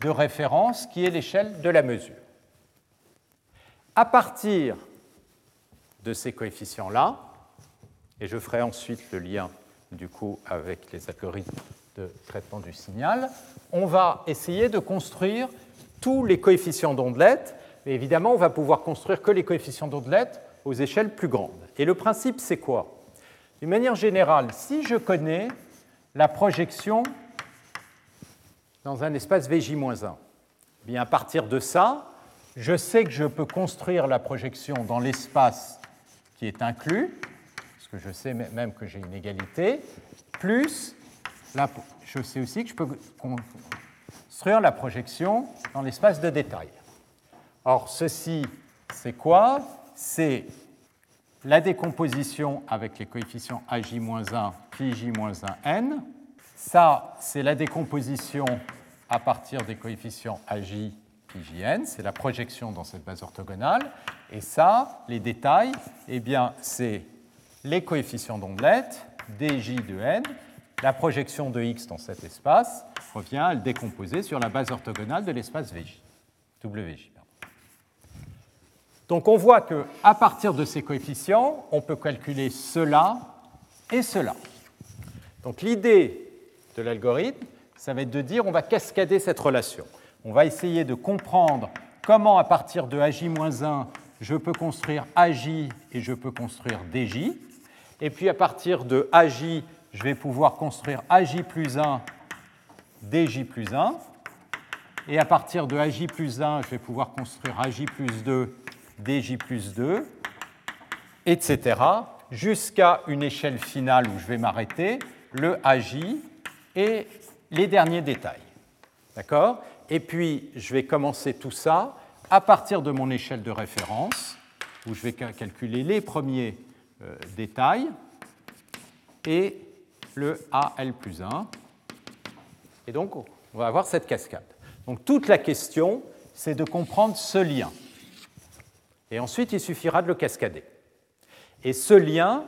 de référence qui est l'échelle de la mesure. À partir de ces coefficients-là, et je ferai ensuite le lien du coup avec les algorithmes de traitement du signal, on va essayer de construire tous les coefficients d'ondelette, évidemment, on va pouvoir construire que les coefficients d'ondelette aux échelles plus grandes. Et le principe, c'est quoi? D'une manière générale, si je connais la projection dans un espace Vj-1, eh bien à partir de ça, je sais que je peux construire la projection dans l'espace qui est inclus, parce que je sais même que j'ai une égalité, plus je sais aussi que je peux construire la projection dans l'espace de détail. Or, ceci, c'est quoi? C'est la décomposition avec les coefficients AJ-1, PJ-1n. Ça, c'est la décomposition à partir des coefficients AJ, PJn. C'est la projection dans cette base orthogonale. Et ça, les détails, eh bien, c'est les coefficients d'ondelette, dj de n, la projection de x dans cet espace revient à le décomposer sur la base orthogonale de l'espace VJ, WJ. Donc on voit qu'à partir de ces coefficients, on peut calculer cela et cela. Donc l'idée de l'algorithme, ça va être de dire on va cascader cette relation. On va essayer de comprendre comment à partir de AJ-1, je peux construire AJ et je peux construire DJ. Et puis à partir de AJ, je vais pouvoir construire AJ plus 1, DJ plus 1. Et à partir de AJ plus 1, je vais pouvoir construire AJ plus 2, DJ plus 2, etc. jusqu'à une échelle finale où je vais m'arrêter, le AJ et les derniers détails. D'accord? Et puis, je vais commencer tout ça à partir de mon échelle de référence, où je vais calculer les premiers euh, détails et le AL plus 1. Et donc, on va avoir cette cascade. Donc, toute la question, c'est de comprendre ce lien. Et ensuite, il suffira de le cascader. Et ce lien,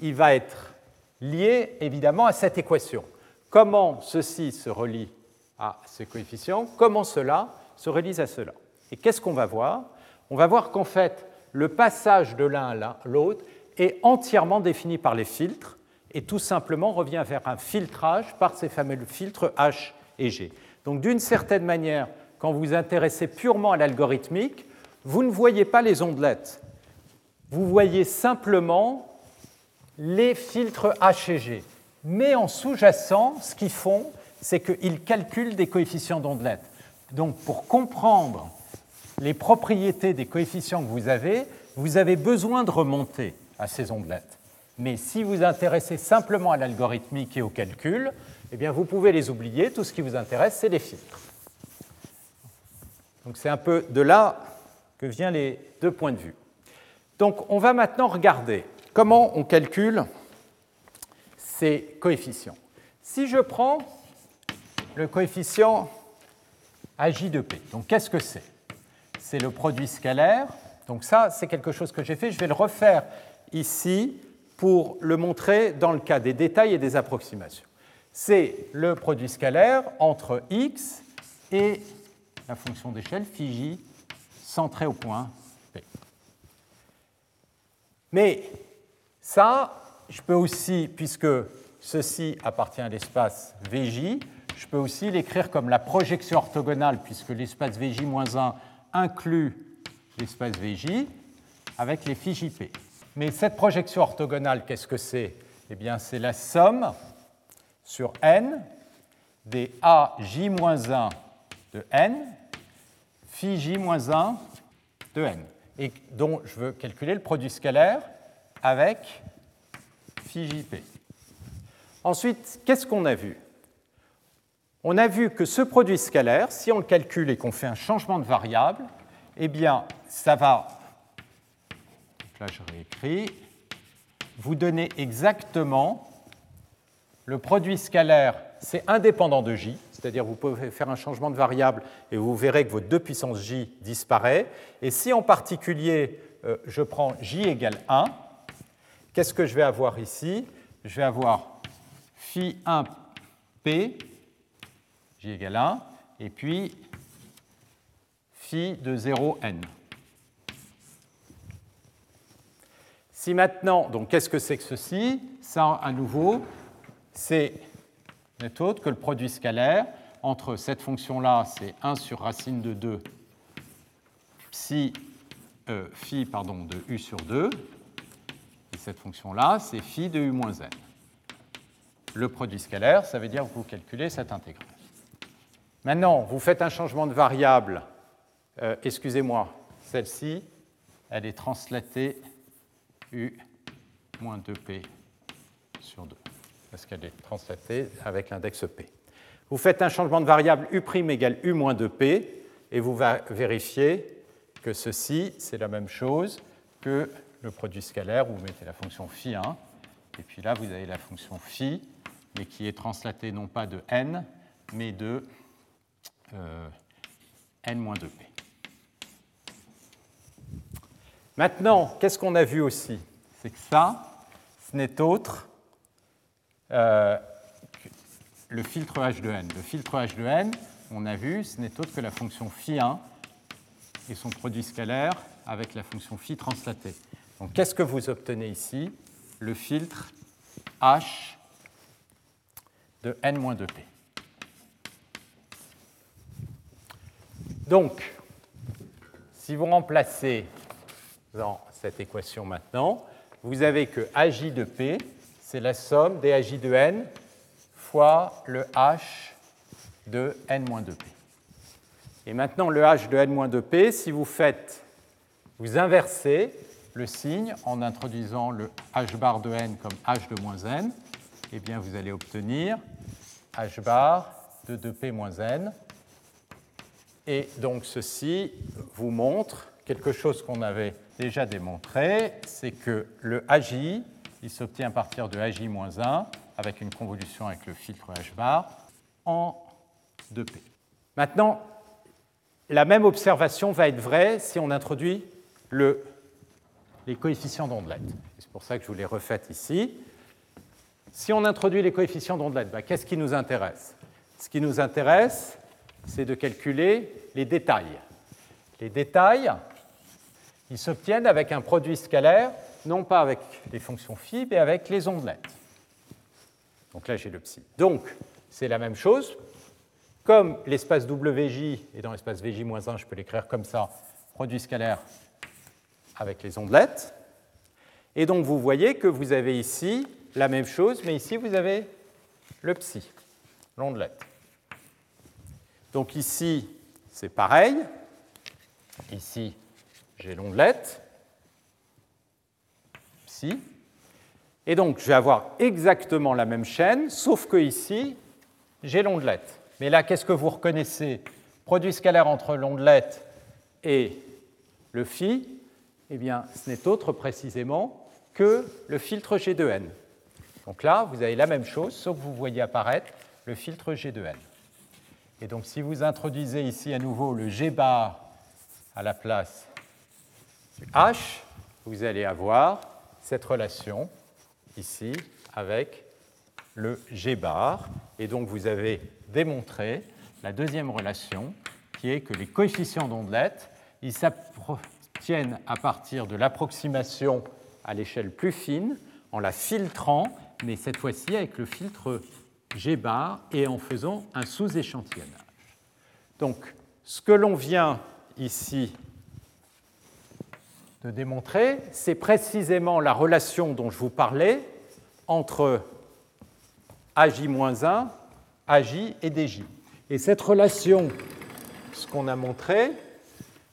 il va être lié évidemment à cette équation. Comment ceci se relie à ce coefficient? Comment cela se relie à cela? Et qu'est-ce qu'on va voir? On va voir qu'en fait, le passage de l'un à l'autre est entièrement défini par les filtres et tout simplement revient vers un filtrage par ces fameux filtres H et G. Donc d'une certaine manière, quand vous vous intéressez purement à l'algorithmique, vous ne voyez pas les ondelettes. Vous voyez simplement les filtres H et G. Mais en sous-jacent, ce qu'ils font, c'est qu'ils calculent des coefficients d'ondelettes. Donc pour comprendre les propriétés des coefficients que vous avez, vous avez besoin de remonter à ces ondelettes. Mais si vous intéressez simplement à l'algorithmique et au calcul, eh bien vous pouvez les oublier. Tout ce qui vous intéresse, c'est les filtres. Donc c'est un peu de là que viennent les deux points de vue. Donc on va maintenant regarder comment on calcule ces coefficients. Si je prends le coefficient AJ de P, donc qu'est-ce que c'est? C'est le produit scalaire. Donc ça, c'est quelque chose que j'ai fait. Je vais le refaire ici pour le montrer dans le cas des détails et des approximations. C'est le produit scalaire entre x et la fonction d'échelle phi j centrée au point P. Mais ça, je peux aussi, puisque ceci appartient à l'espace VJ, je peux aussi l'écrire comme la projection orthogonale, puisque l'espace VJ-1 inclut l'espace VJ, avec les phi JP. Mais cette projection orthogonale, qu'est-ce que c'est? Eh bien, c'est la somme sur n des AJ-1 de n, phi J-1 de n, et dont je veux calculer le produit scalaire avec phi JP. Ensuite, qu'est-ce qu'on a vu? On a vu que ce produit scalaire, si on le calcule et qu'on fait un changement de variable, eh bien, ça va, là je réécris, vous donner exactement le produit scalaire, c'est indépendant de j, c'est-à-dire vous pouvez faire un changement de variable et vous verrez que votre 2 puissance j disparaît. Et si en particulier euh, je prends j égale 1, qu'est-ce que je vais avoir ici? Je vais avoir phi 1p, j égale 1, et puis phi de 0n. Si maintenant, donc qu'est-ce que c'est que ceci? Ça, à nouveau, c'est n'est autre que le produit scalaire entre cette fonction-là, c'est 1 sur racine de 2 psi, euh, phi pardon, de u sur 2, et cette fonction-là, c'est phi de u moins n. Le produit scalaire, ça veut dire que vous calculez cette intégrale. Maintenant, vous faites un changement de variable euh, excusez-moi, celle-ci, elle est translatée U moins 2P sur 2, parce qu'elle est translatée avec l'index P. Vous faites un changement de variable U' égale U moins 2P, et vous vérifiez que ceci, c'est la même chose que le produit scalaire, vous mettez la fonction phi 1, et puis là, vous avez la fonction phi, mais qui est translatée non pas de n, mais de euh, n moins 2p. Maintenant, qu'est-ce qu'on a vu aussi? C'est que ça, ce n'est autre euh, le filtre H de n. Le filtre H de n, on a vu, ce n'est autre que la fonction phi1 et son produit scalaire avec la fonction phi translatée. Donc qu'est-ce que vous obtenez ici? Le filtre H de n-2p. Donc, si vous remplacez dans cette équation maintenant, vous avez que AJ de P, c'est la somme des AJ de N fois le H de N-2P. Et maintenant, le H de N-2P, si vous faites, vous inversez le signe en introduisant le H bar de N comme H de moins N, eh bien, vous allez obtenir H bar de 2P moins N. Et donc, ceci vous montre quelque chose qu'on avait déjà démontré, c'est que le AJ, il s'obtient à partir de AJ-1 avec une convolution avec le filtre H bar en 2P. Maintenant, la même observation va être vraie si on introduit le, les coefficients d'ondelette. C'est pour ça que je vous les refaite ici. Si on introduit les coefficients d'ondelette, bah, qu'est-ce qui nous intéresse? Ce qui nous intéresse, c'est de calculer les détails. Les détails, ils s'obtiennent avec un produit scalaire, non pas avec les fonctions phi, mais avec les ondelettes. Donc là, j'ai le psi. Donc, c'est la même chose. Comme l'espace WJ est dans l'espace VJ-1, je peux l'écrire comme ça, produit scalaire avec les ondelettes. Et donc, vous voyez que vous avez ici la même chose, mais ici, vous avez le psi, l'ondelette. Donc ici, c'est pareil. Ici, j'ai l'ondelette, et donc je vais avoir exactement la même chaîne, sauf que ici, j'ai l'ondelette. Mais là, qu'est-ce que vous reconnaissez? Produit scalaire entre l'ondelette et le phi, eh bien, ce n'est autre précisément que le filtre G de n. Donc là, vous avez la même chose, sauf que vous voyez apparaître le filtre G de n. Et donc, si vous introduisez ici à nouveau le G bar à la place H, vous allez avoir cette relation ici avec le G bar. Et donc vous avez démontré la deuxième relation qui est que les coefficients d'ondelette, ils s'obtiennent à partir de l'approximation à l'échelle plus fine, en la filtrant, mais cette fois-ci avec le filtre G bar et en faisant un sous-échantillonnage. Donc, ce que l'on vient ici démontrer, c'est précisément la relation dont je vous parlais entre AJ-1, AJ et DJ. Et cette relation, ce qu'on a montré,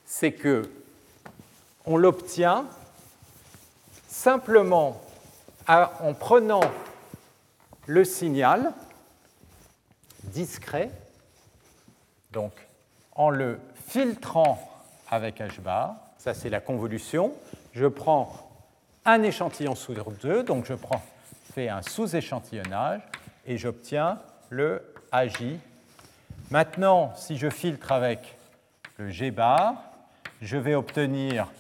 c'est que on l'obtient simplement en prenant le signal discret, donc en le filtrant avec H bar, ça c'est la convolution, je prends un échantillon sur deux, donc je fais un sous-échantillonnage et j'obtiens le AJ. Maintenant, si je filtre avec le G bar, je vais obtenir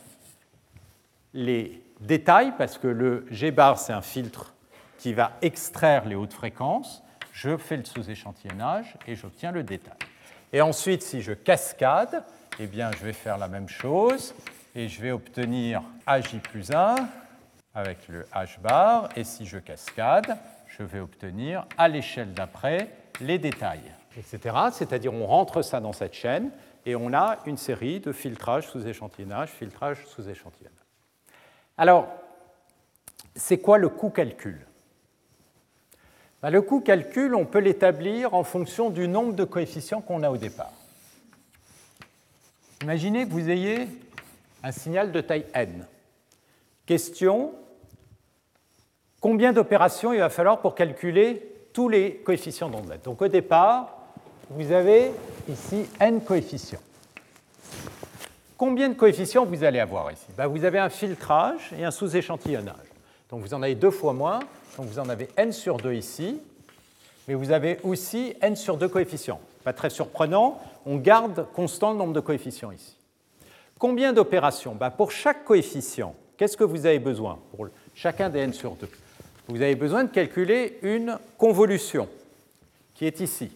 les détails, parce que le G bar, c'est un filtre qui va extraire les hautes fréquences. Je fais le sous-échantillonnage et j'obtiens le détail. Et ensuite, si je cascade, eh bien, je vais faire la même chose et je vais obtenir AJ plus 1 avec le H bar. Et si je cascade, je vais obtenir à l'échelle d'après les détails, etc. C'est-à-dire on rentre ça dans cette chaîne et on a une série de filtrages sous échantillonnage, filtrage sous échantillonnage. Alors, c'est quoi le coût calcul? Ben, Le coût calcul, on peut l'établir en fonction du nombre de coefficients qu'on a au départ. Imaginez que vous ayez un signal de taille n. Question, combien d'opérations il va falloir pour calculer tous les coefficients d'onde Donc au départ, vous avez ici n coefficients. Combien de coefficients vous allez avoir ici? Ben, Vous avez un filtrage et un sous-échantillonnage. Donc vous en avez deux fois moins, donc vous en avez n sur 2 ici, mais vous avez aussi n sur 2 coefficients. Pas très surprenant, on garde constant le nombre de coefficients ici. Combien d'opérations ben, Pour chaque coefficient, qu'est-ce que vous avez besoin Pour chacun des n sur 2 Vous avez besoin de calculer une convolution qui est ici.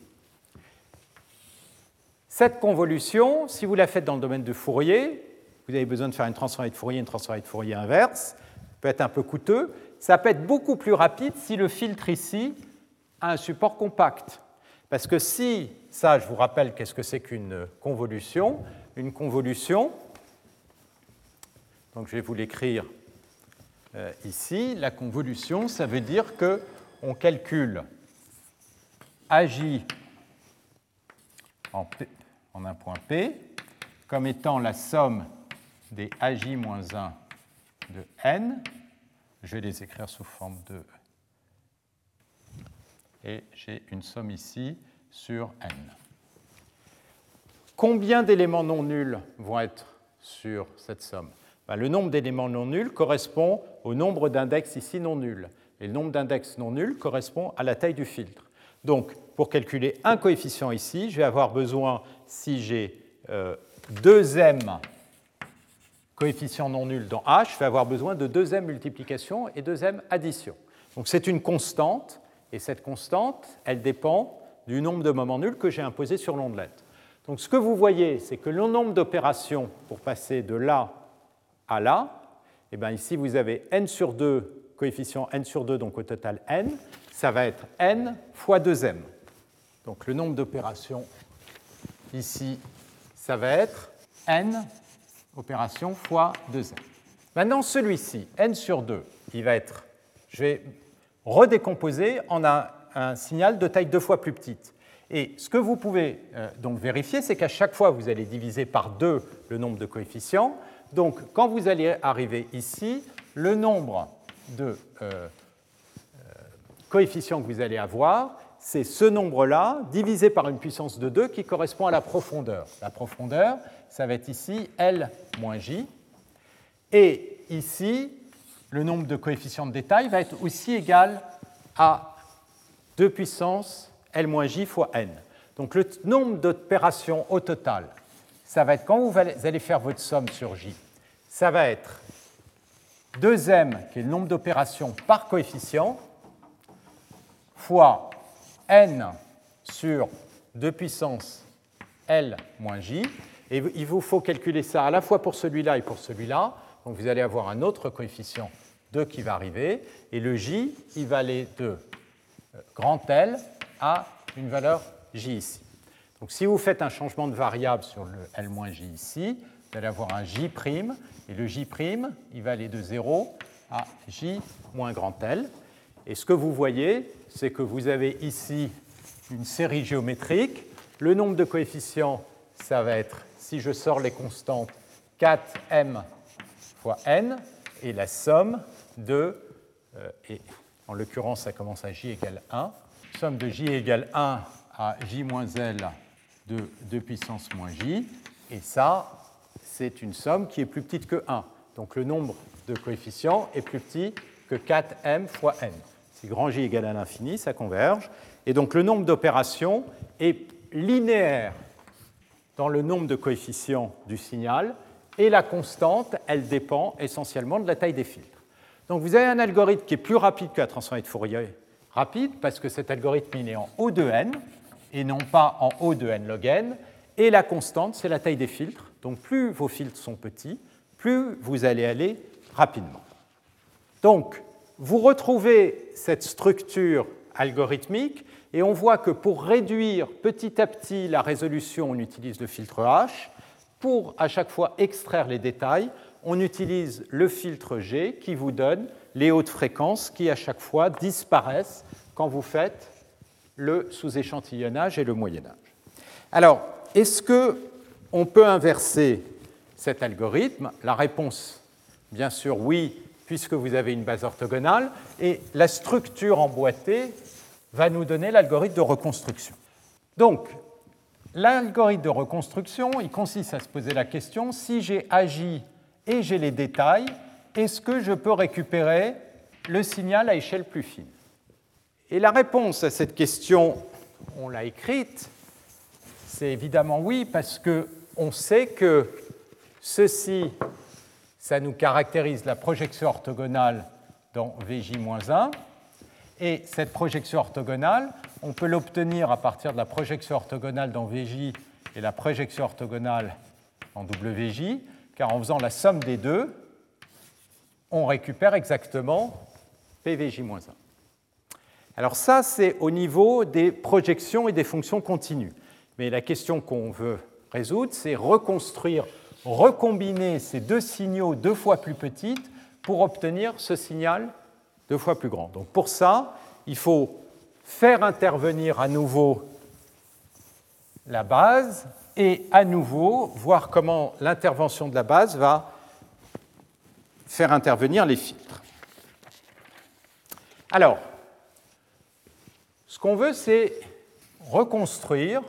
Cette convolution, si vous la faites dans le domaine de Fourier, vous avez besoin de faire une transformée de Fourier, une transformée de Fourier inverse, peut être un peu coûteux. Ça peut être beaucoup plus rapide si le filtre ici a un support compact. Parce que si, ça je vous rappelle qu'est-ce que c'est qu'une convolution, une convolution, donc je vais vous l'écrire euh, ici, la convolution, ça veut dire qu'on calcule AJ en en un point P comme étant la somme des AJ-1 de n. Je vais les écrire sous forme de... Et j'ai une somme ici sur n. Combien d'éléments non nuls vont être sur cette somme? Le nombre d'éléments non nuls correspond au nombre d'index ici non nuls. Et le nombre d'index non nuls correspond à la taille du filtre. Donc, pour calculer un coefficient ici, je vais avoir besoin si j'ai euh, deux m coefficients non nuls dans H, je vais avoir besoin de 2m multiplication et 2m addition. Donc c'est une constante, et cette constante, elle dépend du nombre de moments nuls que j'ai imposé sur l'ondelette. Donc ce que vous voyez, c'est que le nombre d'opérations pour passer de là là, et eh bien ici vous avez n sur 2, coefficient n sur 2, donc au total n, ça va être n fois 2m. Donc le nombre d'opérations Ici, ça va être n opération fois 2n. Maintenant, celui-ci, n sur 2, il va être, je vais redécomposer en un, un signal de taille deux fois plus petite. Et ce que vous pouvez euh, donc vérifier, c'est qu'à chaque fois, vous allez diviser par 2 le nombre de coefficients. Donc, quand vous allez arriver ici, le nombre de euh, euh, coefficients que vous allez avoir, c'est ce nombre-là divisé par une puissance de 2 qui correspond à la profondeur. La profondeur, ça va être ici L moins J. Et ici, le nombre de coefficients de détail va être aussi égal à 2 puissance L moins J fois N. Donc le nombre d'opérations au total, ça va être, quand vous allez faire votre somme sur J, ça va être 2m, qui est le nombre d'opérations par coefficient, fois n sur 2 puissance L moins J. Et il vous faut calculer ça à la fois pour celui-là et pour celui-là. Donc vous allez avoir un autre coefficient 2 qui va arriver. Et le J, il va aller de euh, grand L à une valeur J ici. Donc si vous faites un changement de variable sur le L-J ici, vous allez avoir un J', et le J', il va aller de 0 à J moins grand L. Et ce que vous voyez, c'est que vous avez ici une série géométrique. Le nombre de coefficients, ça va être, si je sors les constantes, 4m fois n, et la somme de, euh, et en l'occurrence ça commence à j égale 1, somme de j égale 1 à j moins l de 2 puissance moins j, et ça, c'est une somme qui est plus petite que 1. Donc le nombre de coefficients est plus petit que 4m fois n. Si grand J égale à l'infini, ça converge. Et donc le nombre d'opérations est linéaire dans le nombre de coefficients du signal, et la constante, elle dépend essentiellement de la taille des filtres. Donc vous avez un algorithme qui est plus rapide que la transformée de Fourier rapide, parce que cet algorithme il est en O de n, et non pas en O de n log n, et la constante, c'est la taille des filtres. Donc plus vos filtres sont petits, plus vous allez aller rapidement. Donc, vous retrouvez cette structure algorithmique et on voit que pour réduire petit à petit la résolution, on utilise le filtre H. Pour à chaque fois extraire les détails, on utilise le filtre G qui vous donne les hautes fréquences qui à chaque fois disparaissent quand vous faites le sous-échantillonnage et le moyen-âge. Alors, est-ce qu'on peut inverser cet algorithme? La réponse, bien sûr, oui, puisque vous avez une base orthogonale, et la structure emboîtée va nous donner l'algorithme de reconstruction. Donc, l'algorithme de reconstruction, il consiste à se poser la question, si j'ai agi et j'ai les détails, est-ce que je peux récupérer le signal à échelle plus fine? Et la réponse à cette question, on l'a écrite, c'est évidemment oui, parce qu'on sait que ceci ça nous caractérise la projection orthogonale dans Vj-1. Et cette projection orthogonale, on peut l'obtenir à partir de la projection orthogonale dans Vj et la projection orthogonale en WJ, car en faisant la somme des deux, on récupère exactement PVJ-1. Alors ça, c'est au niveau des projections et des fonctions continues. Mais la question qu'on veut résoudre, c'est reconstruire recombiner ces deux signaux deux fois plus petites pour obtenir ce signal deux fois plus grand. Donc pour ça, il faut faire intervenir à nouveau la base et à nouveau voir comment l'intervention de la base va faire intervenir les filtres. Alors, ce qu'on veut, c'est reconstruire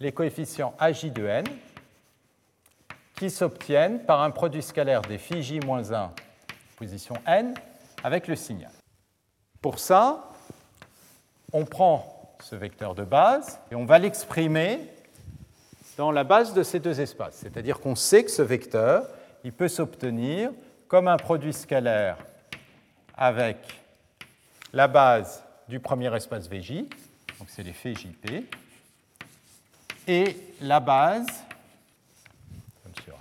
les coefficients AJ de n qui s'obtiennent par un produit scalaire des phi j-1 position n avec le signal. Pour ça, on prend ce vecteur de base et on va l'exprimer dans la base de ces deux espaces. C'est-à-dire qu'on sait que ce vecteur, il peut s'obtenir comme un produit scalaire avec la base du premier espace VJ, donc c'est les JP, et la base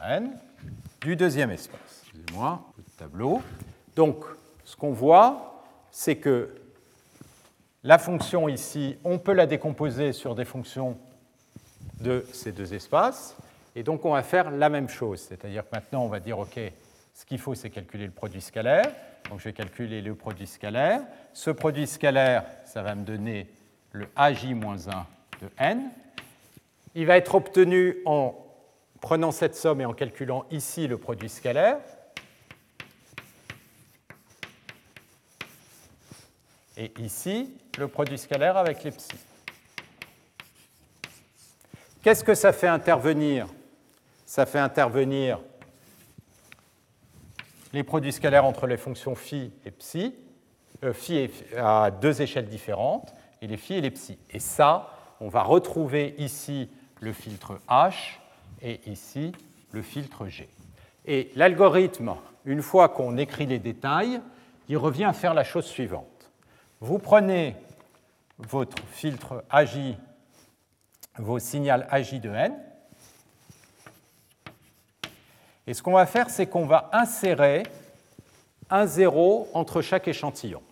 n du deuxième espace. Excusez-moi, le tableau. Donc, ce qu'on voit, c'est que la fonction ici, on peut la décomposer sur des fonctions de ces deux espaces. Et donc, on va faire la même chose. C'est-à-dire que maintenant, on va dire, OK, ce qu'il faut, c'est calculer le produit scalaire. Donc, je vais calculer le produit scalaire. Ce produit scalaire, ça va me donner le AJ-1 de n. Il va être obtenu en prenant cette somme et en calculant ici le produit scalaire, et ici le produit scalaire avec les psi. Qu'est-ce que ça fait intervenir? Ça fait intervenir les produits scalaires entre les fonctions phi et psi, euh, phi à deux échelles différentes, et les phi et les psi. Et ça, on va retrouver ici le filtre H et ici le filtre G. Et l'algorithme, une fois qu'on écrit les détails, il revient à faire la chose suivante. Vous prenez votre filtre AJ, vos signaux AJ de n, Et ce qu'on va faire, c'est qu'on va insérer un zéro entre chaque échantillon.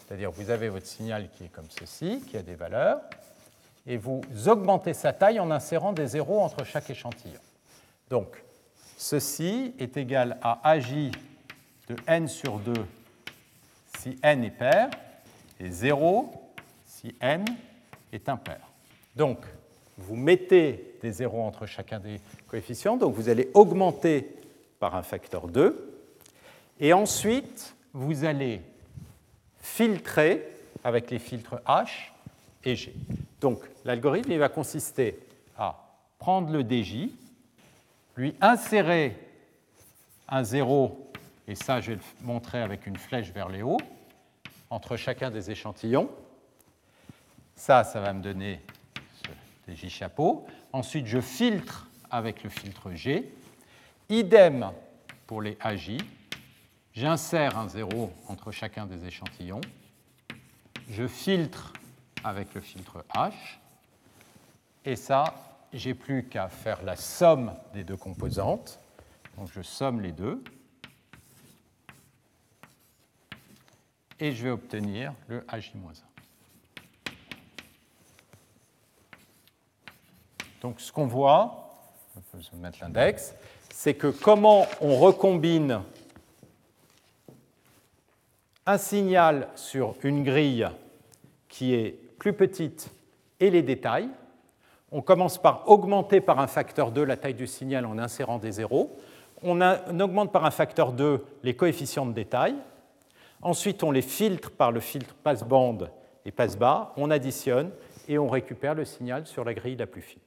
C'est-à-dire vous avez votre signal qui est comme ceci, qui a des valeurs, et vous augmentez sa taille en insérant des zéros entre chaque échantillon. Donc, ceci est égal à AJ de n sur 2 si n est pair, et 0 si n est impair. Donc, vous mettez des zéros entre chacun des coefficients, donc vous allez augmenter par un facteur 2, et ensuite, vous allez filtrer avec les filtres H et G. Donc, l'algorithme va consister à prendre le DJ, lui insérer un 0, et ça je vais le montrer avec une flèche vers les hauts, entre chacun des échantillons. Ça, ça va me donner ce DJ chapeau. Ensuite, je filtre avec le filtre G. Idem pour les AJ. J'insère un 0 entre chacun des échantillons. Je filtre avec le filtre H. Et ça, j'ai plus qu'à faire la somme des deux composantes. Donc je somme les deux. Et je vais obtenir le HJ-1. Donc ce qu'on voit, on peut mettre l'index, c'est que comment on recombine un signal sur une grille qui est plus petite et les détails. On commence par augmenter par un facteur 2 la taille du signal en insérant des zéros. On, augmente par un facteur 2 les coefficients de détail. Ensuite, on les filtre par le filtre passe-bande et passe-bas. On additionne et on récupère le signal sur la grille la plus fine.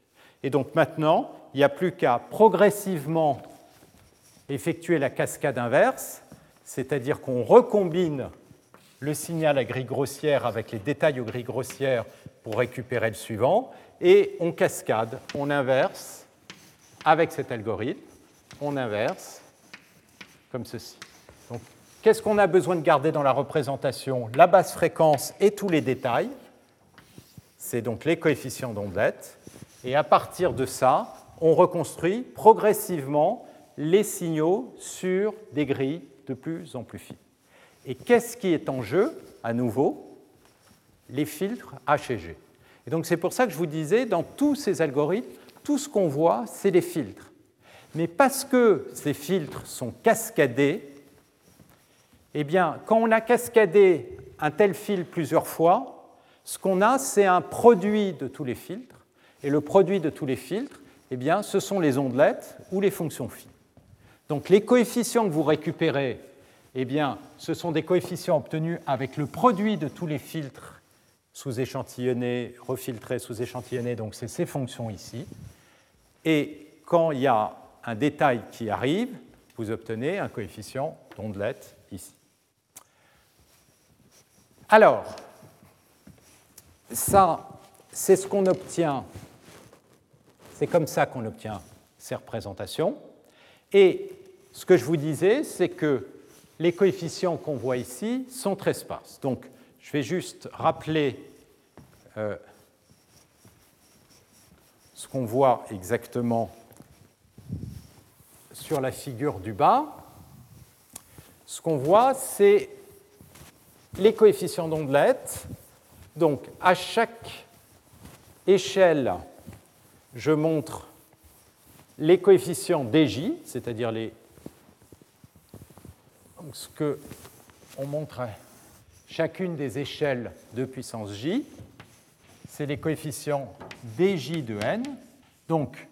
Et donc maintenant, il n'y a plus qu'à progressivement effectuer la cascade inverse c'est-à-dire qu'on recombine le signal à grille grossière avec les détails aux grilles grossières pour récupérer le suivant, et on cascade, on inverse avec cet algorithme, on inverse comme ceci. Donc, qu'est-ce qu'on a besoin de garder dans la représentation? La basse fréquence et tous les détails, c'est donc les coefficients d'ondelette, et à partir de ça, on reconstruit progressivement les signaux sur des grilles de plus en plus fines. Et qu'est-ce qui est en jeu, à nouveau? Les filtres H et G. Et donc c'est pour ça que je vous disais, dans tous ces algorithmes, tout ce qu'on voit, c'est les filtres. Mais parce que ces filtres sont cascadés, eh bien, quand on a cascadé un tel fil plusieurs fois, ce qu'on a, c'est un produit de tous les filtres. Et le produit de tous les filtres, eh bien, ce sont les ondelettes ou les fonctions phi. Donc les coefficients que vous récupérez, eh bien, ce sont des coefficients obtenus avec le produit de tous les filtres sous-échantillonnés, refiltrés, sous-échantillonnés, donc c'est ces fonctions ici. Et quand il y a un détail qui arrive, vous obtenez un coefficient d'ondelette ici. Alors, ça, c'est ce qu'on obtient, c'est comme ça qu'on obtient ces représentations. Et ce que je vous disais, c'est que les coefficients qu'on voit ici sont très sparses. Donc, je vais juste rappeler euh, ce qu'on voit exactement sur la figure du bas. Ce qu'on voit, c'est les coefficients d'ondelette. Donc, à chaque échelle, je montre les coefficients DJ, c'est-à-dire les ce que on montrait chacune des échelles de puissance j, c'est les coefficients dj de n. Donc,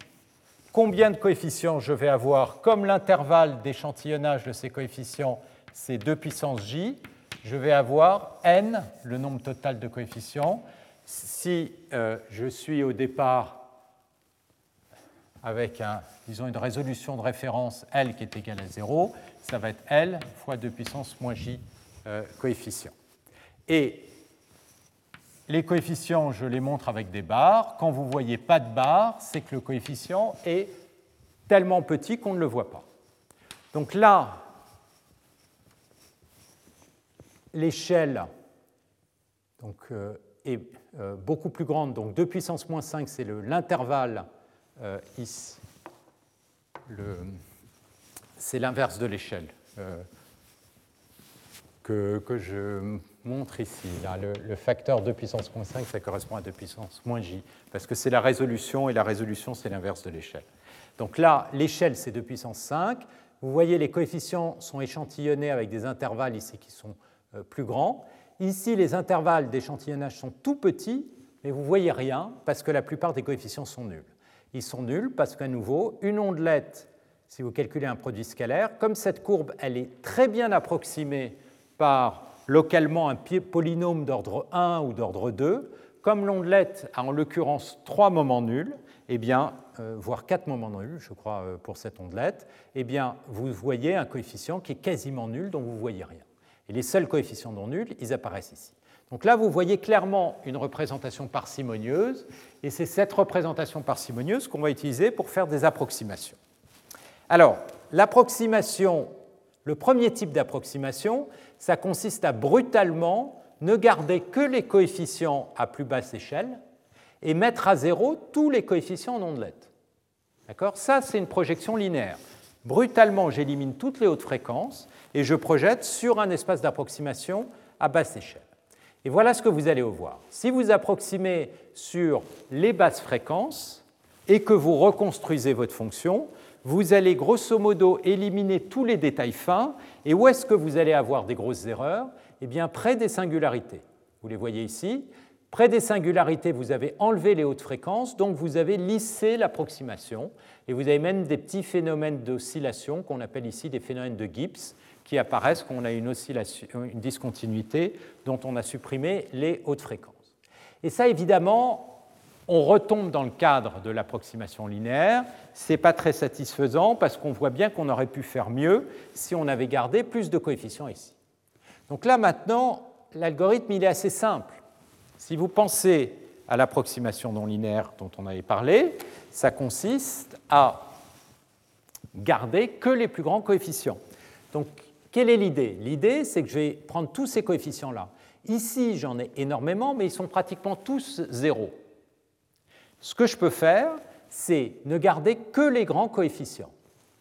combien de coefficients je vais avoir Comme l'intervalle d'échantillonnage de ces coefficients, c'est 2 puissance j, je vais avoir n, le nombre total de coefficients. Si euh, je suis au départ avec un, disons, une résolution de référence L qui est égale à 0, ça va être L fois 2 puissance moins J euh, coefficients. Et les coefficients, je les montre avec des barres. Quand vous ne voyez pas de barres, c'est que le coefficient est tellement petit qu'on ne le voit pas. Donc là, l'échelle euh, est euh, beaucoup plus grande. Donc 2 puissance moins 5, c'est l'intervalle ici c'est l'inverse de l'échelle que, je montre ici. le, facteur 2 puissance moins 5, ça correspond à 2 puissance moins j, parce que c'est la résolution, et la résolution, c'est l'inverse de l'échelle. Donc là, l'échelle, c'est 2 puissance 5. Vous voyez, les coefficients sont échantillonnés avec des intervalles ici qui sont euh, plus grands. Ici, les intervalles d'échantillonnage sont tout petits, mais vous ne voyez rien parce que la plupart des coefficients sont nuls. Sont nuls parce qu'à nouveau, une ondelette, si vous calculez un produit scalaire, comme cette courbe, elle est très bien approximée par localement un polynôme d'ordre 1 ou d'ordre 2, comme l'ondelette a en l'occurrence trois moments nuls, eh bien, euh, voire quatre moments nuls, je crois, euh, pour cette ondelette, eh bien, vous voyez un coefficient qui est quasiment nul, dont vous ne voyez rien. Et les seuls coefficients non nuls, ils apparaissent ici. Donc là, vous voyez clairement une représentation parcimonieuse, et c'est cette représentation parcimonieuse qu'on va utiliser pour faire des approximations. Alors, l'approximation, le premier type d'approximation, ça consiste à brutalement ne garder que les coefficients à plus basse échelle et mettre à zéro tous les coefficients en ondelette. D'accord? Ça, c'est une projection linéaire. Brutalement, j'élimine toutes les hautes fréquences et je projette sur un espace d'approximation à basse échelle. Et voilà ce que vous allez voir. Si vous approximez sur les basses fréquences et que vous reconstruisez votre fonction, vous allez grosso modo éliminer tous les détails fins. Et où est-ce que vous allez avoir des grosses erreurs? Eh bien, près des singularités. Vous les voyez ici. Près des singularités, vous avez enlevé les hautes fréquences, donc vous avez lissé l'approximation. Et vous avez même des petits phénomènes d'oscillation qu'on appelle ici des phénomènes de Gibbs qui apparaissent quand on a une, une discontinuité dont on a supprimé les hautes fréquences. Et ça, évidemment, on retombe dans le cadre de l'approximation linéaire. Ce n'est pas très satisfaisant parce qu'on voit bien qu'on aurait pu faire mieux si on avait gardé plus de coefficients ici. Donc là maintenant, l'algorithme il est assez simple. Si vous pensez à l'approximation non linéaire dont on avait parlé, ça consiste à garder que les plus grands coefficients. Donc quelle est l'idée? L'idée c'est que je vais prendre tous ces coefficients-là. Ici j'en ai énormément, mais ils sont pratiquement tous zéro. Ce que je peux faire, c'est ne garder que les grands coefficients.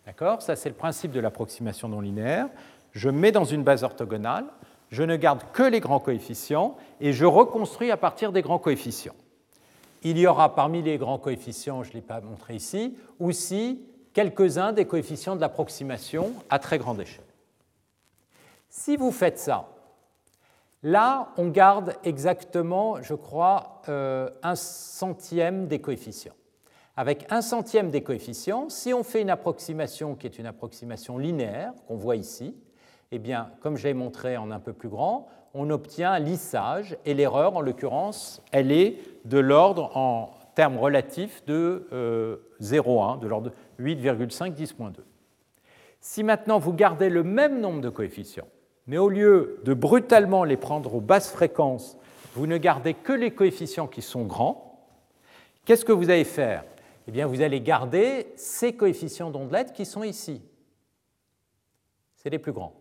D'accord? Ça, c'est le principe de l'approximation non linéaire. Je mets dans une base orthogonale, je ne garde que les grands coefficients et je reconstruis à partir des grands coefficients. Il y aura parmi les grands coefficients, je ne l'ai pas montré ici, aussi quelques-uns des coefficients de l'approximation à très grande échelle. Si vous faites ça, Là, on garde exactement, je crois, euh, un centième des coefficients. Avec un centième des coefficients, si on fait une approximation qui est une approximation linéaire, qu'on voit ici, eh bien, comme j'ai montré en un peu plus grand, on obtient un lissage, et l'erreur, en l'occurrence, elle est de l'ordre, en termes relatifs, de 0,1, euh, de l'ordre de 8,5, 10,2. Si maintenant vous gardez le même nombre de coefficients, mais au lieu de brutalement les prendre aux basses fréquences, vous ne gardez que les coefficients qui sont grands, qu'est-ce que vous allez faire? Eh bien, vous allez garder ces coefficients d'ondelette qui sont ici. C'est les plus grands.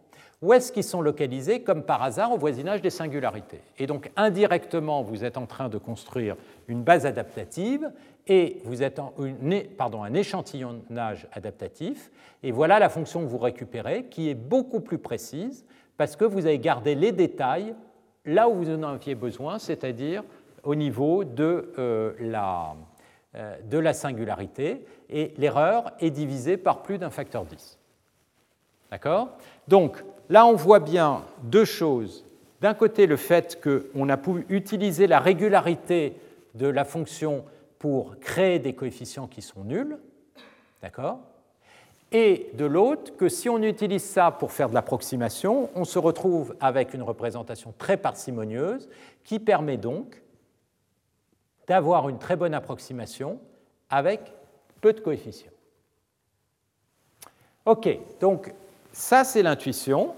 Où est-ce qu'ils sont localisés? Comme par hasard, au voisinage des singularités. Et donc, indirectement, vous êtes en train de construire une base adaptative et vous êtes en, un échantillonnage adaptatif. Et voilà la fonction que vous récupérez, qui est beaucoup plus précise, parce que vous avez gardé les détails là où vous en aviez besoin, c'est-à-dire au niveau de, euh, la, euh, la singularité, et l'erreur est divisée par plus d'un facteur 10. D'accord? Donc là, on voit bien deux choses. D'un côté, le fait qu'on a pu utiliser la régularité de la fonction pour créer des coefficients qui sont nuls. D'accord? Et de l'autre que si on utilise ça pour faire de l'approximation, on se retrouve avec une représentation très parcimonieuse qui permet donc d'avoir une très bonne approximation avec peu de coefficients. OK, donc ça c'est l'intuition.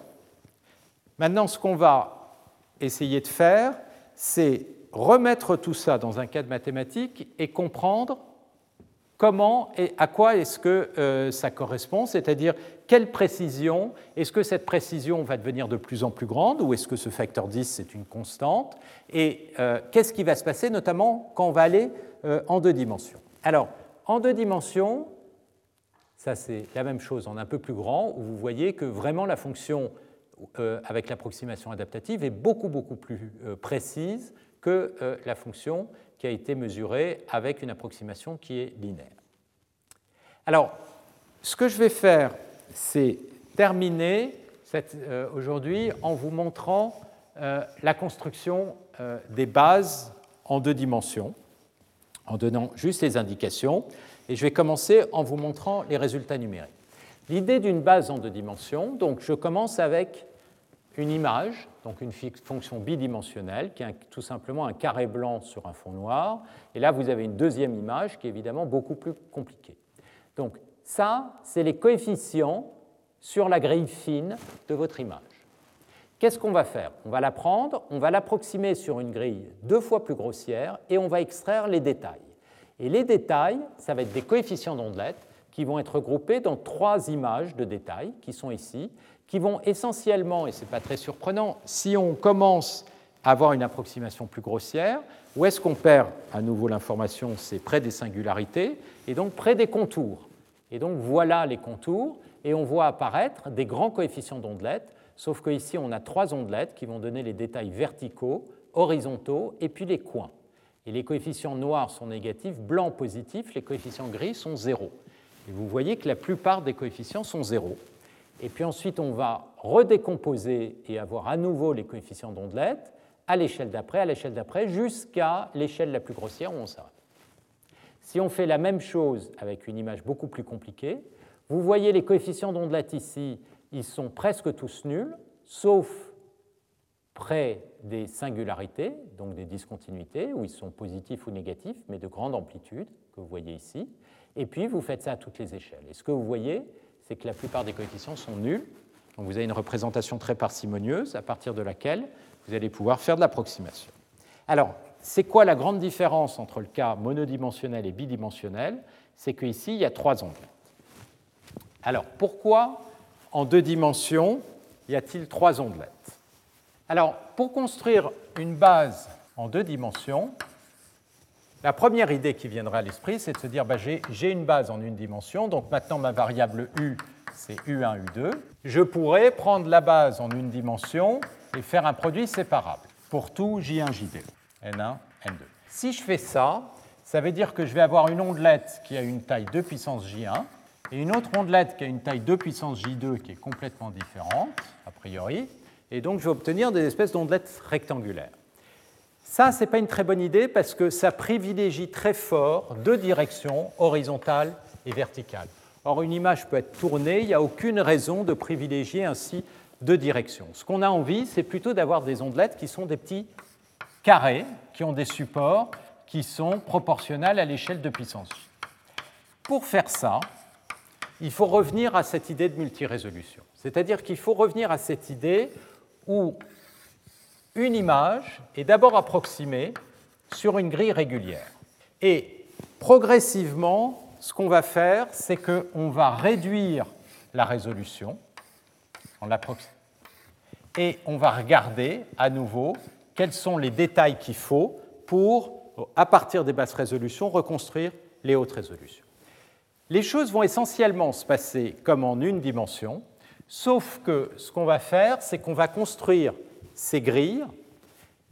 Maintenant, ce qu'on va essayer de faire, c'est remettre tout ça dans un cadre mathématique et comprendre comment et à quoi est-ce que euh, ça correspond, c'est-à-dire quelle précision, est-ce que cette précision va devenir de plus en plus grande ou est-ce que ce facteur 10 c'est une constante et euh, qu'est-ce qui va se passer notamment quand on va aller euh, en deux dimensions? Alors, en deux dimensions, Ça, c'est la même chose en un peu plus grand, où vous voyez que vraiment la fonction avec l'approximation adaptative est beaucoup, beaucoup plus précise que la fonction qui a été mesurée avec une approximation qui est linéaire. Alors, ce que je vais faire, c'est terminer aujourd'hui en vous montrant la construction des bases en deux dimensions, en donnant juste les indications. Et je vais commencer en vous montrant les résultats numériques. L'idée d'une base en deux dimensions, donc je commence avec une image, donc une fonction bidimensionnelle, qui est tout simplement un carré blanc sur un fond noir. Et là, vous avez une deuxième image qui est évidemment beaucoup plus compliquée. Donc ça, c'est les coefficients sur la grille fine de votre image. Qu'est-ce qu'on va faire? On va la prendre, on va l'approximer sur une grille deux fois plus grossière et on va extraire les détails. Et les détails, ça va être des coefficients d'ondelettes qui vont être groupés dans trois images de détails qui sont ici, qui vont essentiellement, et ce n'est pas très surprenant, si on commence à avoir une approximation plus grossière, où est-ce qu'on perd à nouveau l'information? C'est près des singularités et donc près des contours. Et donc voilà les contours, et on voit apparaître des grands coefficients d'ondelettes, sauf qu'ici on a trois ondelettes qui vont donner les détails verticaux, horizontaux et puis les coins. Et les coefficients noirs sont négatifs, blancs positifs, les coefficients gris sont zéro. Et vous voyez que la plupart des coefficients sont zéro. Et puis ensuite, on va redécomposer et avoir à nouveau les coefficients d'ondelette à l'échelle d'après, à l'échelle d'après, jusqu'à l'échelle la plus grossière où on s'arrête. Si on fait la même chose avec une image beaucoup plus compliquée, vous voyez les coefficients d'ondelette ici, ils sont presque tous nuls, sauf près des singularités, donc des discontinuités, où ils sont positifs ou négatifs, mais de grande amplitude, que vous voyez ici. Et puis, vous faites ça à toutes les échelles. Et ce que vous voyez, c'est que la plupart des coefficients sont nuls. Donc vous avez une représentation très parcimonieuse à partir de laquelle vous allez pouvoir faire de l'approximation. Alors, c'est quoi la grande différence entre le cas monodimensionnel et bidimensionnel? C'est qu'ici, il y a trois ondelettes. Alors, pourquoi en deux dimensions y a-t-il trois ondelettes Alors, pour construire une base en deux dimensions, la première idée qui viendra à l'esprit, c'est de se dire bah, j'ai une base en une dimension, donc maintenant ma variable u, c'est u1, u2. Je pourrais prendre la base en une dimension et faire un produit séparable pour tout j1, j2, n1, n2. Si je fais ça, ça veut dire que je vais avoir une ondelette qui a une taille 2 puissance j1 et une autre ondelette qui a une taille 2 puissance j2 qui est complètement différente, a priori, et donc je vais obtenir des espèces d'ondelettes rectangulaires. Ça, ce n'est pas une très bonne idée parce que ça privilégie très fort deux directions, horizontale et verticale. Or, une image peut être tournée, il n'y a aucune raison de privilégier ainsi deux directions. Ce qu'on a envie, c'est plutôt d'avoir des ondelettes qui sont des petits carrés, qui ont des supports qui sont proportionnels à l'échelle de puissance. Pour faire ça, il faut revenir à cette idée de multirésolution. C'est-à-dire qu'il faut revenir à cette idée où une image est d'abord approximée sur une grille régulière. Et progressivement, ce qu'on va faire, c'est qu'on va réduire la résolution en et on va regarder à nouveau quels sont les détails qu'il faut pour, à partir des basses résolutions, reconstruire les hautes résolutions. Les choses vont essentiellement se passer comme en une dimension, sauf que ce qu'on va faire, c'est qu'on va construire grilles,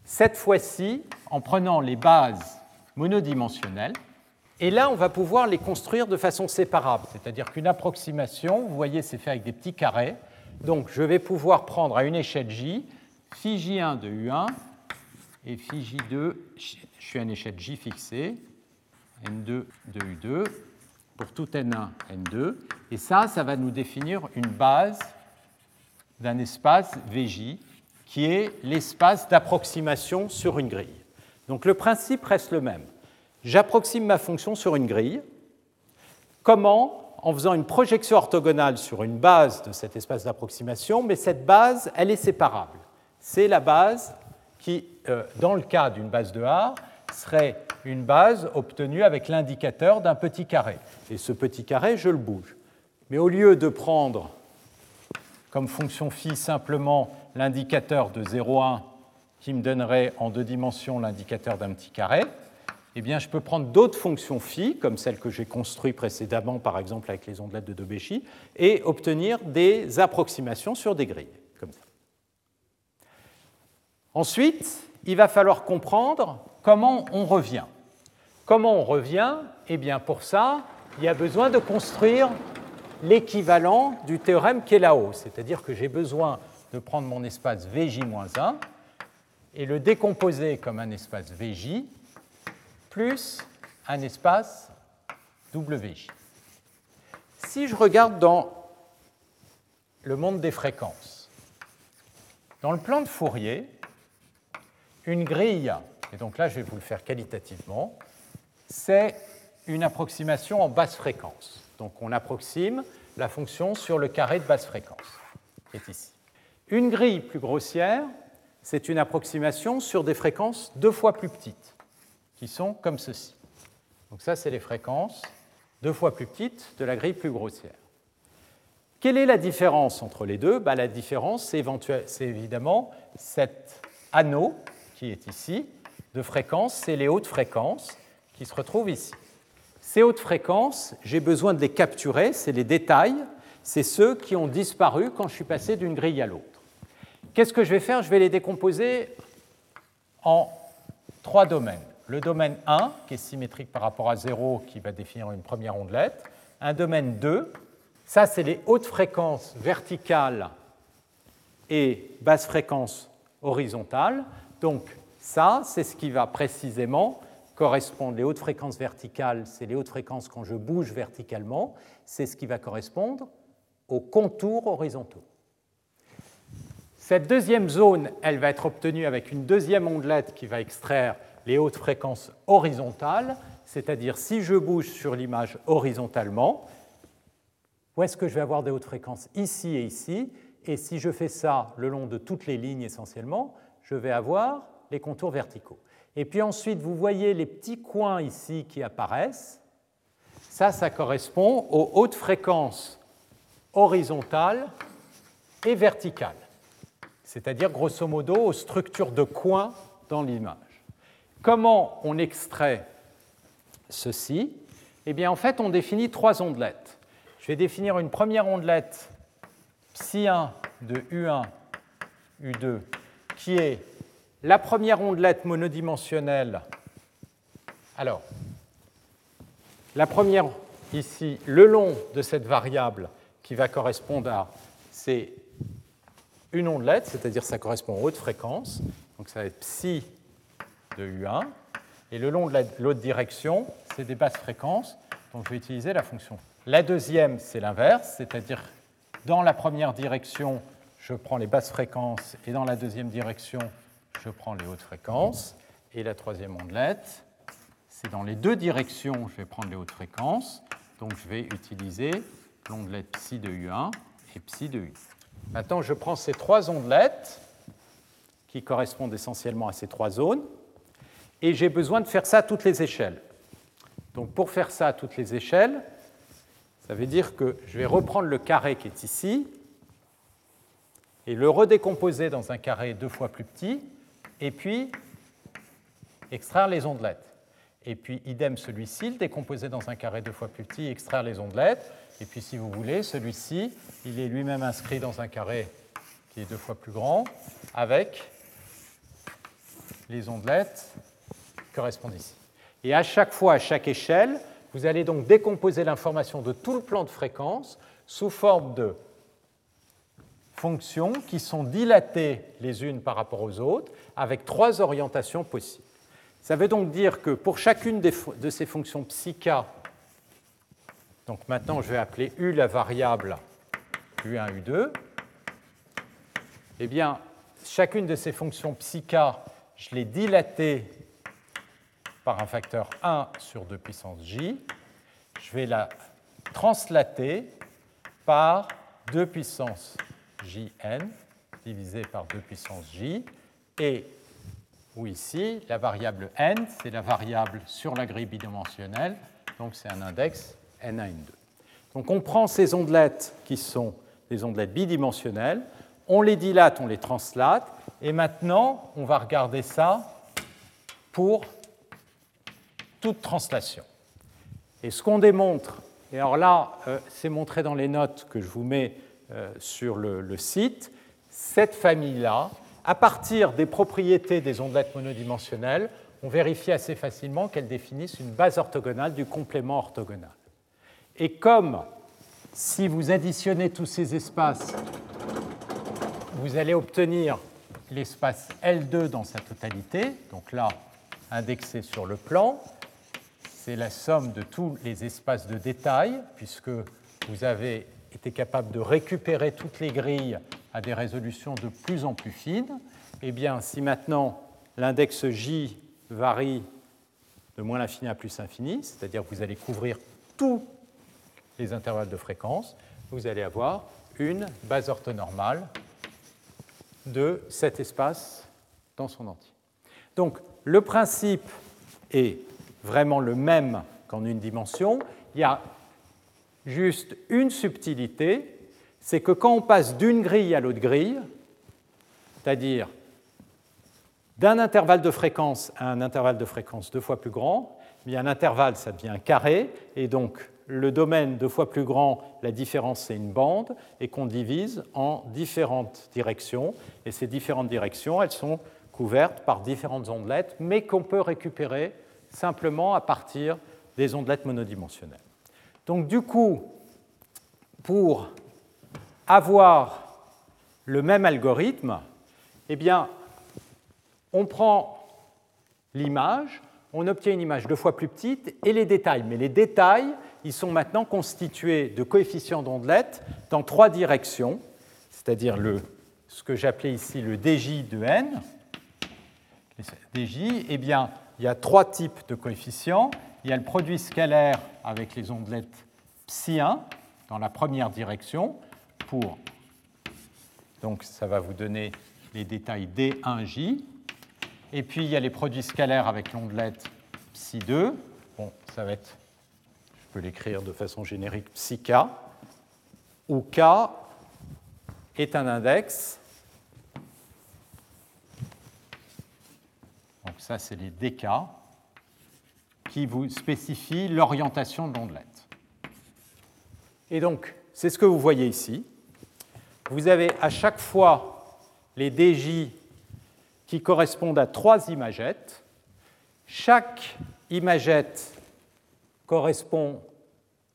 cette fois-ci en prenant les bases monodimensionnelles. Et là, on va pouvoir les construire de façon séparable, c'est-à-dire qu'une approximation, vous voyez, c'est fait avec des petits carrés. Donc, je vais pouvoir prendre à une échelle j, phi j1 de u1 et phi j2, je suis à une échelle j fixée, n2 de u2, pour tout n1, n2. Et ça, ça va nous définir une base d'un espace VJ qui est l'espace d'approximation sur une grille. Donc le principe reste le même. J'approxime ma fonction sur une grille. Comment? En faisant une projection orthogonale sur une base de cet espace d'approximation, mais cette base, elle est séparable. C'est la base qui, euh, dans le cas d'une base de A, serait une base obtenue avec l'indicateur d'un petit carré. Et ce petit carré, je le bouge. Mais au lieu de prendre comme fonction phi simplement l'indicateur de 0,1 qui me donnerait en deux dimensions l'indicateur d'un petit carré, eh bien, je peux prendre d'autres fonctions phi, comme celles que j'ai construites précédemment, par exemple avec les ondelettes de Debeschi, et obtenir des approximations sur des grilles, comme ça. Ensuite, il va falloir comprendre comment on revient. Comment on revient? Eh bien, pour ça, il y a besoin de construire l'équivalent du théorème qui est là-haut, c'est-à-dire que j'ai besoin de prendre mon espace Vj-1 et le décomposer comme un espace Vj plus un espace WJ. Si je regarde dans le monde des fréquences, dans le plan de Fourier, une grille, et donc là je vais vous le faire qualitativement, c'est une approximation en basse fréquence. Donc on approxime la fonction sur le carré de basse fréquence, qui est ici. Une grille plus grossière, c'est une approximation sur des fréquences deux fois plus petites qui sont comme ceci. Donc ça, c'est les fréquences deux fois plus petites de la grille plus grossière. Quelle est la différence entre les deux? Bah, La différence, c'est évidemment cet anneau qui est ici de fréquence, c'est les hautes fréquences qui se retrouvent ici. Ces hautes fréquences, j'ai besoin de les capturer, c'est les détails, c'est ceux qui ont disparu quand je suis passé d'une grille à l'autre. Qu'est-ce que je vais faire? Je vais les décomposer en trois domaines. Le domaine 1, qui est symétrique par rapport à 0, qui va définir une première ondelette, un domaine 2, ça c'est les hautes fréquences verticales et basses fréquences horizontales. Donc ça, c'est ce qui va précisément correspondre, les hautes fréquences verticales, c'est les hautes fréquences quand je bouge verticalement, c'est ce qui va correspondre aux contours horizontaux. Cette deuxième zone, elle va être obtenue avec une deuxième ondelette qui va extraire les hautes fréquences horizontales, c'est-à-dire si je bouge sur l'image horizontalement, où est-ce que je vais avoir des hautes fréquences? Ici et ici. Et si je fais ça le long de toutes les lignes essentiellement, je vais avoir les contours verticaux. Et puis ensuite, vous voyez les petits coins ici qui apparaissent. Ça, ça correspond aux hautes fréquences horizontales et verticales, c'est-à-dire grosso modo aux structures de coins dans l'image. Comment on extrait ceci? Eh bien, en fait, on définit trois ondelettes. Je vais définir une première ondelette psi1 de U1, U2, qui est la première ondelette monodimensionnelle. Alors, la première ici, le long de cette variable qui va correspondre à, c'est une ondelette, c'est-à-dire ça correspond aux hautes fréquences. Donc ça va être psi de U1. Et le long de l'autre direction, c'est des basses fréquences, donc je vais utiliser la fonction. La deuxième, c'est l'inverse, c'est-à-dire dans la première direction, je prends les basses fréquences, et dans la deuxième direction, je prends les hautes fréquences. Et la troisième ondelette, c'est dans les deux directions, je vais prendre les hautes fréquences, donc je vais utiliser l'ondelette psi de U1 et psi de U. Maintenant, je prends ces trois ondelettes qui correspondent essentiellement à ces trois zones, et j'ai besoin de faire ça à toutes les échelles. Donc pour faire ça à toutes les échelles, ça veut dire que je vais reprendre le carré qui est ici et le redécomposer dans un carré deux fois plus petit, et puis extraire les ondelettes. Et puis idem celui-ci, le décomposer dans un carré deux fois plus petit, extraire les ondelettes. Et puis si vous voulez, celui-ci, il est lui-même inscrit dans un carré qui est deux fois plus grand, avec les ondelettes correspondent ici. Et à chaque fois, à chaque échelle, vous allez donc décomposer l'information de tout le plan de fréquence sous forme de fonctions qui sont dilatées les unes par rapport aux autres avec trois orientations possibles. Ça veut donc dire que pour chacune de ces fonctions psi donc maintenant je vais appeler U la variable U1, U2, eh bien, chacune de ces fonctions psi je l'ai dilatée par un facteur 1 sur 2 puissance j, je vais la translater par 2 puissance jn divisé par 2 puissance j, et ou ici, la variable n, c'est la variable sur la grille bidimensionnelle, donc c'est un index n1, n2. Donc on prend ces ondelettes qui sont des ondelettes bidimensionnelles, on les dilate, on les translate, et maintenant on va regarder ça pour toute translation. Et ce qu'on démontre, et alors là, euh, c'est montré dans les notes que je vous mets euh, sur le, site, cette famille-là, à partir des propriétés des ondelettes monodimensionnelles, on vérifie assez facilement qu'elles définissent une base orthogonale du complément orthogonal. Et comme si vous additionnez tous ces espaces, vous allez obtenir l'espace L2 dans sa totalité, donc là, indexé sur le plan, c'est la somme de tous les espaces de détail, puisque vous avez été capable de récupérer toutes les grilles à des résolutions de plus en plus fines. Eh bien, si maintenant l'index J varie de moins l'infini à plus l'infini, c'est-à-dire que vous allez couvrir tous les intervalles de fréquence, vous allez avoir une base orthonormale de cet espace dans son entier. Donc le principe est vraiment le même qu'en une dimension. Il y a juste une subtilité, c'est que quand on passe d'une grille à l'autre grille, c'est-à-dire d'un intervalle de fréquence à un intervalle de fréquence deux fois plus grand, bien un intervalle, ça devient un carré, et donc le domaine deux fois plus grand, la différence c'est une bande, et qu'on divise en différentes directions. Et ces différentes directions, elles sont couvertes par différentes ondelettes, mais qu'on peut récupérer simplement à partir des ondelettes monodimensionnelles. Donc du coup, pour avoir le même algorithme, eh bien, on prend l'image, on obtient une image deux fois plus petite et les détails. Mais les détails, ils sont maintenant constitués de coefficients d'ondelettes dans trois directions, c'est-à-dire ce que j'appelais ici le dj de n. dj, eh bien, il y a trois types de coefficients. Il y a le produit scalaire avec les ondelettes psi1 dans la première direction pour donc ça va vous donner les détails d1j. Et puis il y a les produits scalaires avec l'ondelette psi2. Bon, ça va être peux l'écrire de façon générique psi k, où k est un index. Donc ça, c'est les dk qui vous spécifient l'orientation de l'ondelette. Et donc, c'est ce que vous voyez ici. Vous avez à chaque fois les dj qui correspondent à trois imagettes. Chaque imagette correspond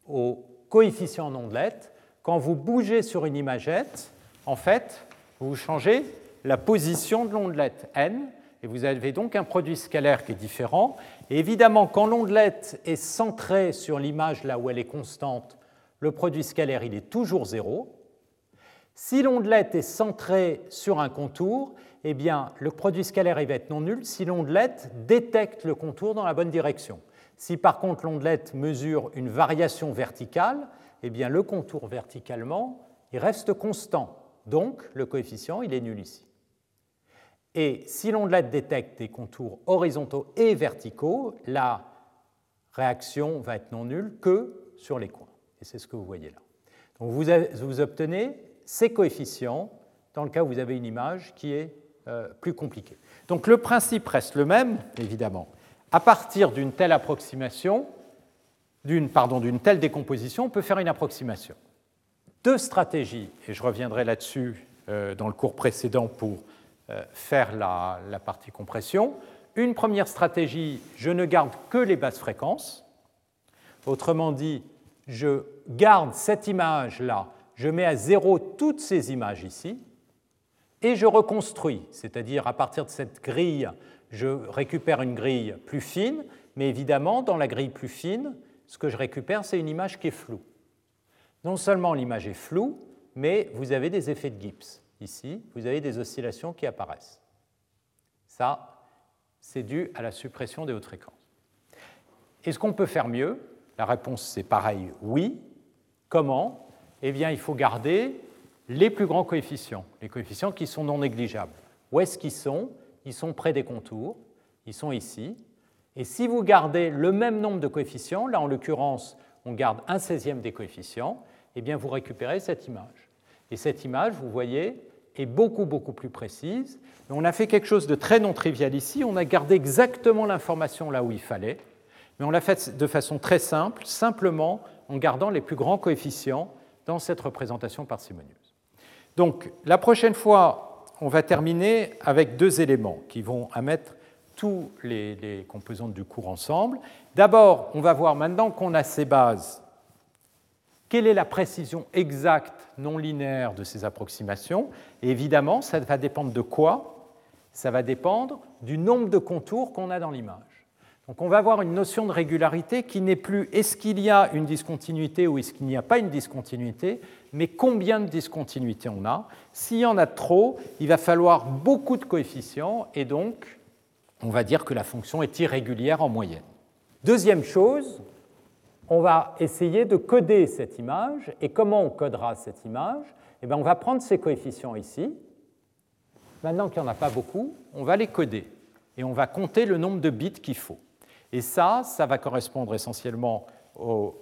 au coefficient d'ondelette. Quand vous bougez sur une imagette, en fait, vous changez la position de l'ondelette n, et vous avez donc un produit scalaire qui est différent. Évidemment, quand l'ondelette est centrée sur l'image là où elle est constante, le produit scalaire il est toujours zéro. Si l'ondelette est centrée sur un contour, eh bien, le produit scalaire il va être non nul si l'ondelette détecte le contour dans la bonne direction. Si par contre l'ondelette mesure une variation verticale, eh bien le contour verticalement, reste constant. Donc le coefficient, il est nul ici. Et si l'ondelette détecte des contours horizontaux et verticaux, la réaction va être non nulle que sur les coins. Et c'est ce que vous voyez là. Donc vous, vous, obtenez ces coefficients dans le cas où vous avez une image qui est euh, plus compliquée. Donc le principe reste le même, évidemment à partir d'une telle approximation, d'une telle décomposition, on peut faire une approximation. Deux stratégies, et je reviendrai là-dessus euh, dans le cours précédent pour euh, faire la, la, partie compression. Une première stratégie, je ne garde que les basses fréquences. Autrement dit, je garde cette image-là, je mets à zéro toutes ces images ici, et je reconstruis, c'est-à-dire à partir de cette grille je récupère une grille plus fine, mais évidemment, dans la grille plus fine, ce que je récupère, c'est une image qui est floue. Non seulement l'image est floue, mais vous avez des effets de Gibbs. Ici, vous avez des oscillations qui apparaissent. Ça, c'est dû à la suppression des hautes fréquences. Est-ce qu'on peut faire mieux? La réponse, c'est pareil, oui. Comment? Eh bien, il faut garder les plus grands coefficients, les coefficients qui sont non négligeables. Où est-ce qu'ils sont? Ils sont près des contours, ils sont ici. Et si vous gardez le même nombre de coefficients, là en l'occurrence on garde un seizième des coefficients, eh bien vous récupérez cette image. Et cette image, vous voyez, est beaucoup beaucoup plus précise. on a fait quelque chose de très non trivial ici, on a gardé exactement l'information là où il fallait, mais on l'a fait de façon très simple, simplement en gardant les plus grands coefficients dans cette représentation parcimonieuse. Donc la prochaine fois, on va terminer avec deux éléments qui vont mettre tous les, composantes du cours ensemble. D'abord, on va voir maintenant qu'on a ces bases, quelle est la précision exacte non linéaire de ces approximations? Évidemment, ça va dépendre de quoi? Ça va dépendre du nombre de contours qu'on a dans l'image. Donc on va avoir une notion de régularité qui n'est plus est-ce qu'il y a une discontinuité ou est-ce qu'il n'y a pas une discontinuité, mais combien de discontinuités on a. S'il y en a trop, il va falloir beaucoup de coefficients et donc on va dire que la fonction est irrégulière en moyenne. Deuxième chose, on va essayer de coder cette image. Et comment on codera cette image? Eh bien, On va prendre ces coefficients ici. Maintenant qu'il n'y en a pas beaucoup, on va les coder. Et on va compter le nombre de bits qu'il faut. Et ça, ça va correspondre essentiellement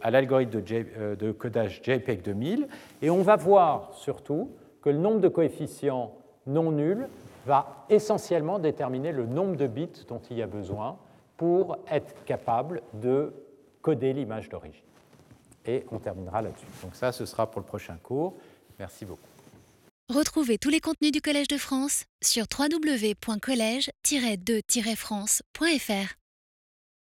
à l'algorithme de, euh, codage JPEG 2000. Et on va voir surtout que le nombre de coefficients non nuls va essentiellement déterminer le nombre de bits dont il y a besoin pour être capable de coder l'image d'origine. Et on terminera là-dessus. Donc ça, ce sera pour le prochain cours. Merci beaucoup. Retrouvez tous les contenus du Collège de France sur www.colège-2-france.fr.